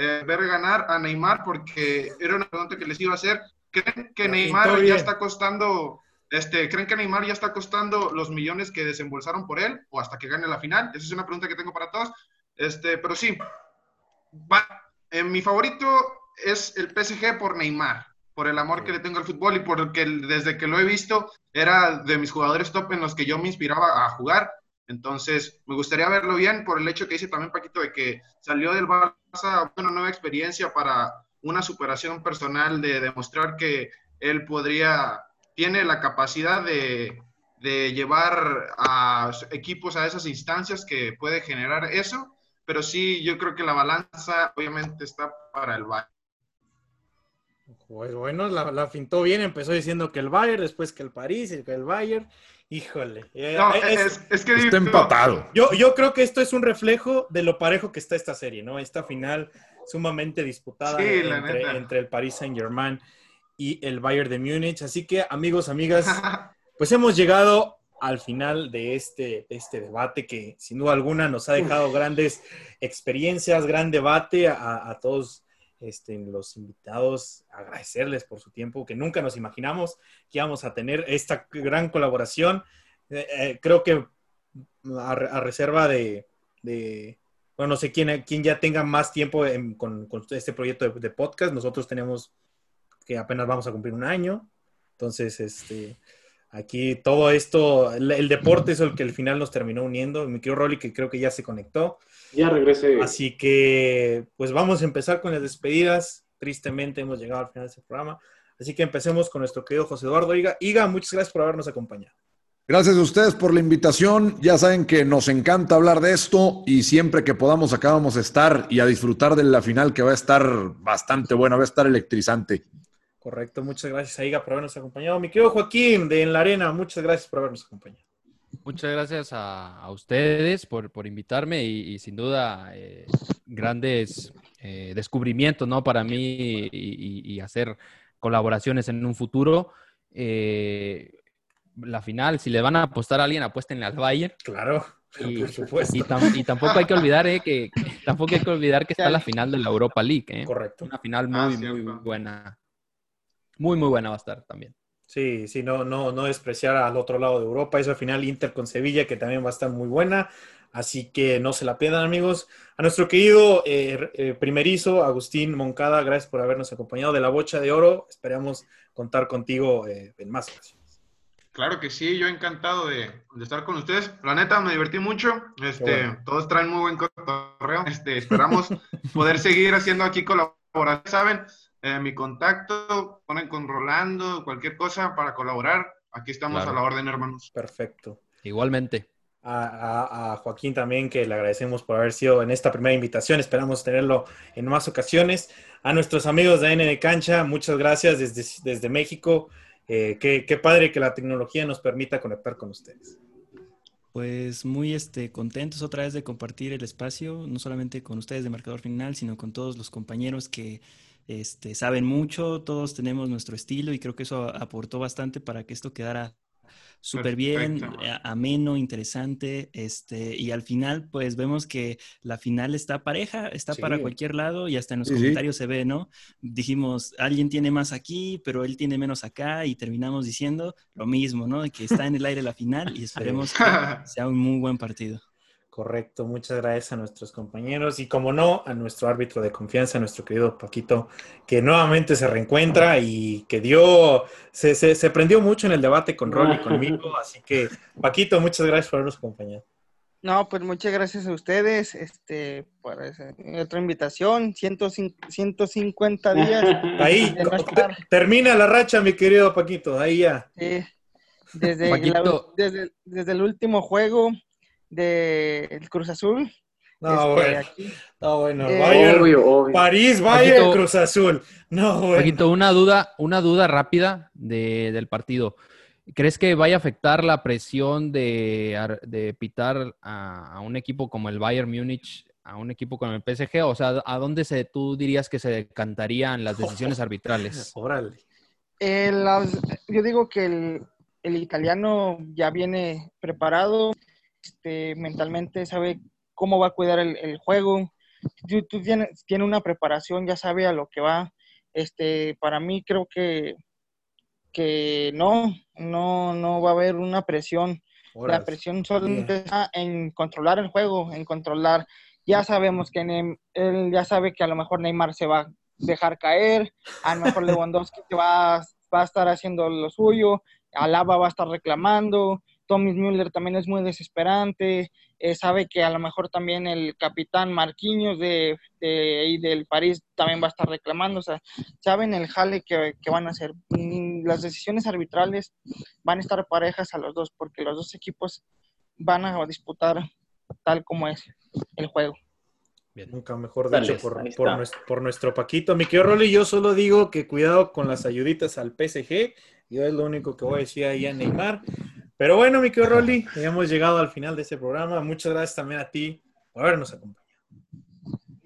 eh, ver ganar a Neymar porque era una pregunta que les iba a hacer. ¿Creen que Neymar ya está costando, este, creen que Neymar ya está costando los millones que desembolsaron por él o hasta que gane la final? Esa es una pregunta que tengo para todos. Este, pero sí, va- eh, mi favorito es el PSG por Neymar, por el amor que le tengo al fútbol y porque desde que lo he visto era de mis jugadores top en los que yo me inspiraba a jugar. Entonces, me gustaría verlo bien por el hecho que dice también Paquito de que salió del Barça una nueva experiencia para una superación personal de demostrar que él podría, tiene la capacidad de, de llevar a equipos a esas instancias que puede generar eso. Pero sí, yo creo que la balanza obviamente está para el Bayern. Pues bueno, la, la fintó bien, empezó diciendo que el Bayern, después que el París que el Bayern. Híjole. Eh, No, es- es, es que Está empatado. yo, yo creo que esto es un reflejo de lo parejo que está esta serie, ¿no? Esta final sumamente disputada Sí, entre, el Paris Saint Germain y el Bayern de Múnich. Así que, amigos, amigas, [LAUGHS] pues hemos llegado al final de este, de este debate que sin duda alguna nos ha dejado grandes experiencias, gran debate a, a todos este, los invitados, agradecerles por su tiempo, que nunca nos imaginamos que íbamos a tener esta gran colaboración. Eh, eh, creo que a, a reserva de, de, bueno, no sé quién, quién ya tenga más tiempo en- con, con este proyecto de, de podcast. Nosotros tenemos que apenas vamos a cumplir un año. Entonces, este, aquí todo esto, el, el deporte es el que al final nos terminó uniendo. Mi querido Rolly, que creo que ya se conectó. Ya regresé. Así que, pues vamos a empezar con las despedidas. Tristemente hemos llegado al final de este programa. Así que empecemos con nuestro querido José Eduardo Iga. Iga, muchas gracias por habernos acompañado. Gracias a ustedes por la invitación. Ya saben que nos encanta hablar de esto y siempre que podamos acá vamos a estar y a disfrutar de la final que va a estar bastante buena, va a estar electrizante. Correcto, muchas gracias a Iga por habernos acompañado. Mi querido Joaquín de En la Arena, muchas gracias por habernos acompañado. Muchas gracias a, a ustedes por, por invitarme y, y sin duda eh, grandes eh, descubrimientos ¿no? para mí y, y- y hacer colaboraciones en un futuro. Eh, la final, si le van a apostar a alguien, apuéstenle al Bayern. Claro, Y, [LAUGHS] por supuesto. y tam- y tampoco hay que olvidar eh, que tampoco hay que olvidar que está la final de la Europa League. ¿eh? Correcto. Una final Ah, muy, muy cierto. buena. Muy, muy buena va a estar también. Sí, sí, no, no, no despreciar al otro lado de Europa. Esa final Inter con Sevilla, que también va a estar muy buena. Así que no se la pierdan, amigos. A nuestro querido eh, eh, primerizo, Agustín Moncada, gracias por habernos acompañado de la Bocha de Oro. Esperamos contar contigo eh, en más ocasiones. Claro que sí, yo encantado de, de estar con ustedes. La neta, me divertí mucho. Este, bueno. Todos traen muy buen cotorreo. Este, esperamos [LAUGHS] poder seguir haciendo aquí colaboraciones. Saben, Eh, mi contacto, ponen con Rolando, cualquier cosa para colaborar. Aquí estamos Claro. a la orden, hermanos. Perfecto. Igualmente. A, a- a Joaquín también, que le agradecemos por haber sido en esta primera invitación. Esperamos tenerlo en más ocasiones. A nuestros amigos de N de Cancha, muchas gracias desde, desde México. Eh, qué, qué padre que la tecnología nos permita conectar con ustedes. Pues muy este, contentos otra vez de compartir el espacio, no solamente con ustedes de Marcador Final, sino con todos los compañeros que este, saben mucho, todos tenemos nuestro estilo y creo que eso aportó bastante para que esto quedara súper bien, a- ameno, interesante, este, y al final pues vemos que la final está pareja, está Sí. para cualquier lado y hasta en los Sí, sí. comentarios se ve, ¿no? Dijimos, alguien tiene más aquí, pero él tiene menos acá y terminamos diciendo lo mismo, ¿no? De que está en el aire la final y [LAUGHS] esperemos que sea un muy buen partido. Correcto, muchas gracias a nuestros compañeros y como no, a nuestro árbitro de confianza, nuestro querido Paquito, que nuevamente se reencuentra y que dio, se, se, se prendió mucho en el debate con Rolly y [LAUGHS] conmigo, así que Paquito, muchas gracias por habernos acompañado. No, pues muchas gracias a ustedes este, por esa otra invitación. 105 150 días. [LAUGHS] Ahí no termina la racha, mi querido Paquito, ahí ya. Sí, desde, Paquito. la- desde, desde el último juego del Cruz Azul. No, este, bueno, aquí. no, bueno, Eh, Bayern, Obvio, obvio. París, Bayern, Paquito. Cruz Azul. No, bueno. Paquito, una duda, una duda rápida de- del partido. ¿Crees que vaya a afectar la presión de, de pitar a, a un equipo como el Bayern Múnich, a un equipo como el PSG? O sea, ¿a dónde se, tú dirías que se decantarían las decisiones [LAUGHS] arbitrales? Órale. Eh, las- yo digo que el, el italiano ya viene preparado, este, mentalmente sabe cómo va a cuidar el, el juego. Tú, tú tienes, tiene una preparación, ya sabe a lo que va. Este, para mí creo que, que no, no, no va a haber una presión. La presión solamente está en controlar el juego, en controlar. Ya sabemos que Neym- él ya sabe que a lo mejor Neymar se va a dejar caer, a lo mejor [LAUGHS] Lewandowski va, va a estar haciendo lo suyo, Alaba va a estar reclamando, Thomas Müller también es muy desesperante, eh, sabe que a lo mejor también el capitán Marquinhos de, del París también va a estar reclamando, o sea, saben el jale que, que van a hacer. Mm, Las decisiones arbitrales van a estar parejas a los dos, porque los dos equipos van a disputar tal como es el juego. Nunca mejor Dale, dicho por, ahí por nuestro, por nuestro Paquito. Mi querido Rolly, yo solo digo que cuidado con las ayuditas al PSG. Yo es lo único que voy a decir ahí a Neymar. Pero bueno, mi querido Rolly, [LAUGHS] ya hemos llegado al final de este programa. Muchas gracias también a ti por habernos acompañado.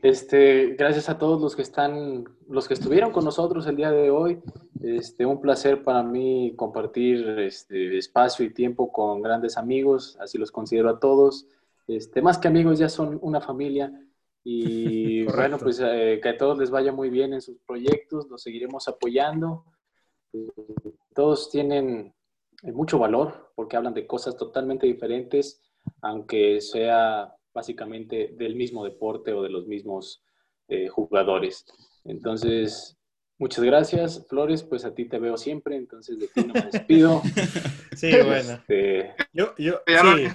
Este, gracias a todos los que están, los que estuvieron con nosotros el día de hoy. Este, un placer para mí compartir este, espacio y tiempo con grandes amigos, así los considero a todos. Este, más que amigos, ya son una familia. Y [LAUGHS] bueno, pues eh, que a todos les vaya muy bien en sus proyectos, los seguiremos apoyando. Todos tienen mucho valor porque hablan de cosas totalmente diferentes, aunque sea básicamente del mismo deporte o de los mismos eh, jugadores. Entonces, muchas gracias, Flores, pues a ti te veo siempre, entonces de ti no me despido. [LAUGHS] Sí, bueno. Este, Yo, yo, sí.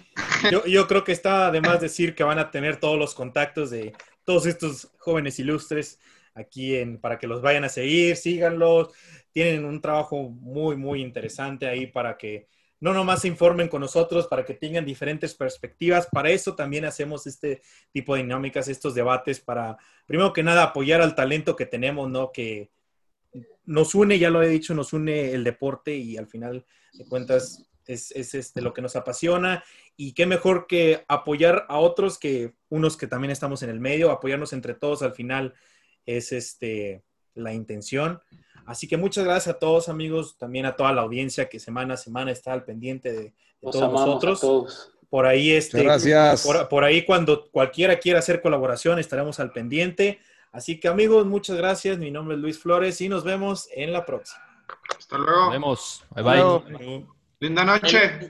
yo, yo creo que está además decir que van a tener todos los contactos de todos estos jóvenes ilustres aquí en, para que los vayan a seguir, síganlos. Tienen un trabajo muy, muy interesante ahí para que no nomás se informen con nosotros, para que tengan diferentes perspectivas. Para eso también hacemos este tipo de dinámicas, estos debates, para, primero que nada, apoyar al talento que tenemos, ¿no? Que nos une, ya lo he dicho, nos une el deporte y al final de cuentas es, es este, lo que nos apasiona y qué mejor que apoyar a otros que unos que también estamos en el medio, apoyarnos entre todos al final es este, la intención. Así que muchas gracias a todos amigos, también a toda la audiencia que semana a semana está al pendiente de, todos nosotros. a todos. Por ahí, este, gracias. por, por ahí cuando cualquiera quiera hacer colaboración estaremos al pendiente. Así que amigos, muchas gracias. Mi nombre es Luis Flores y nos vemos en la próxima. Hasta Nos luego. vemos. Bye bye. Linda noche.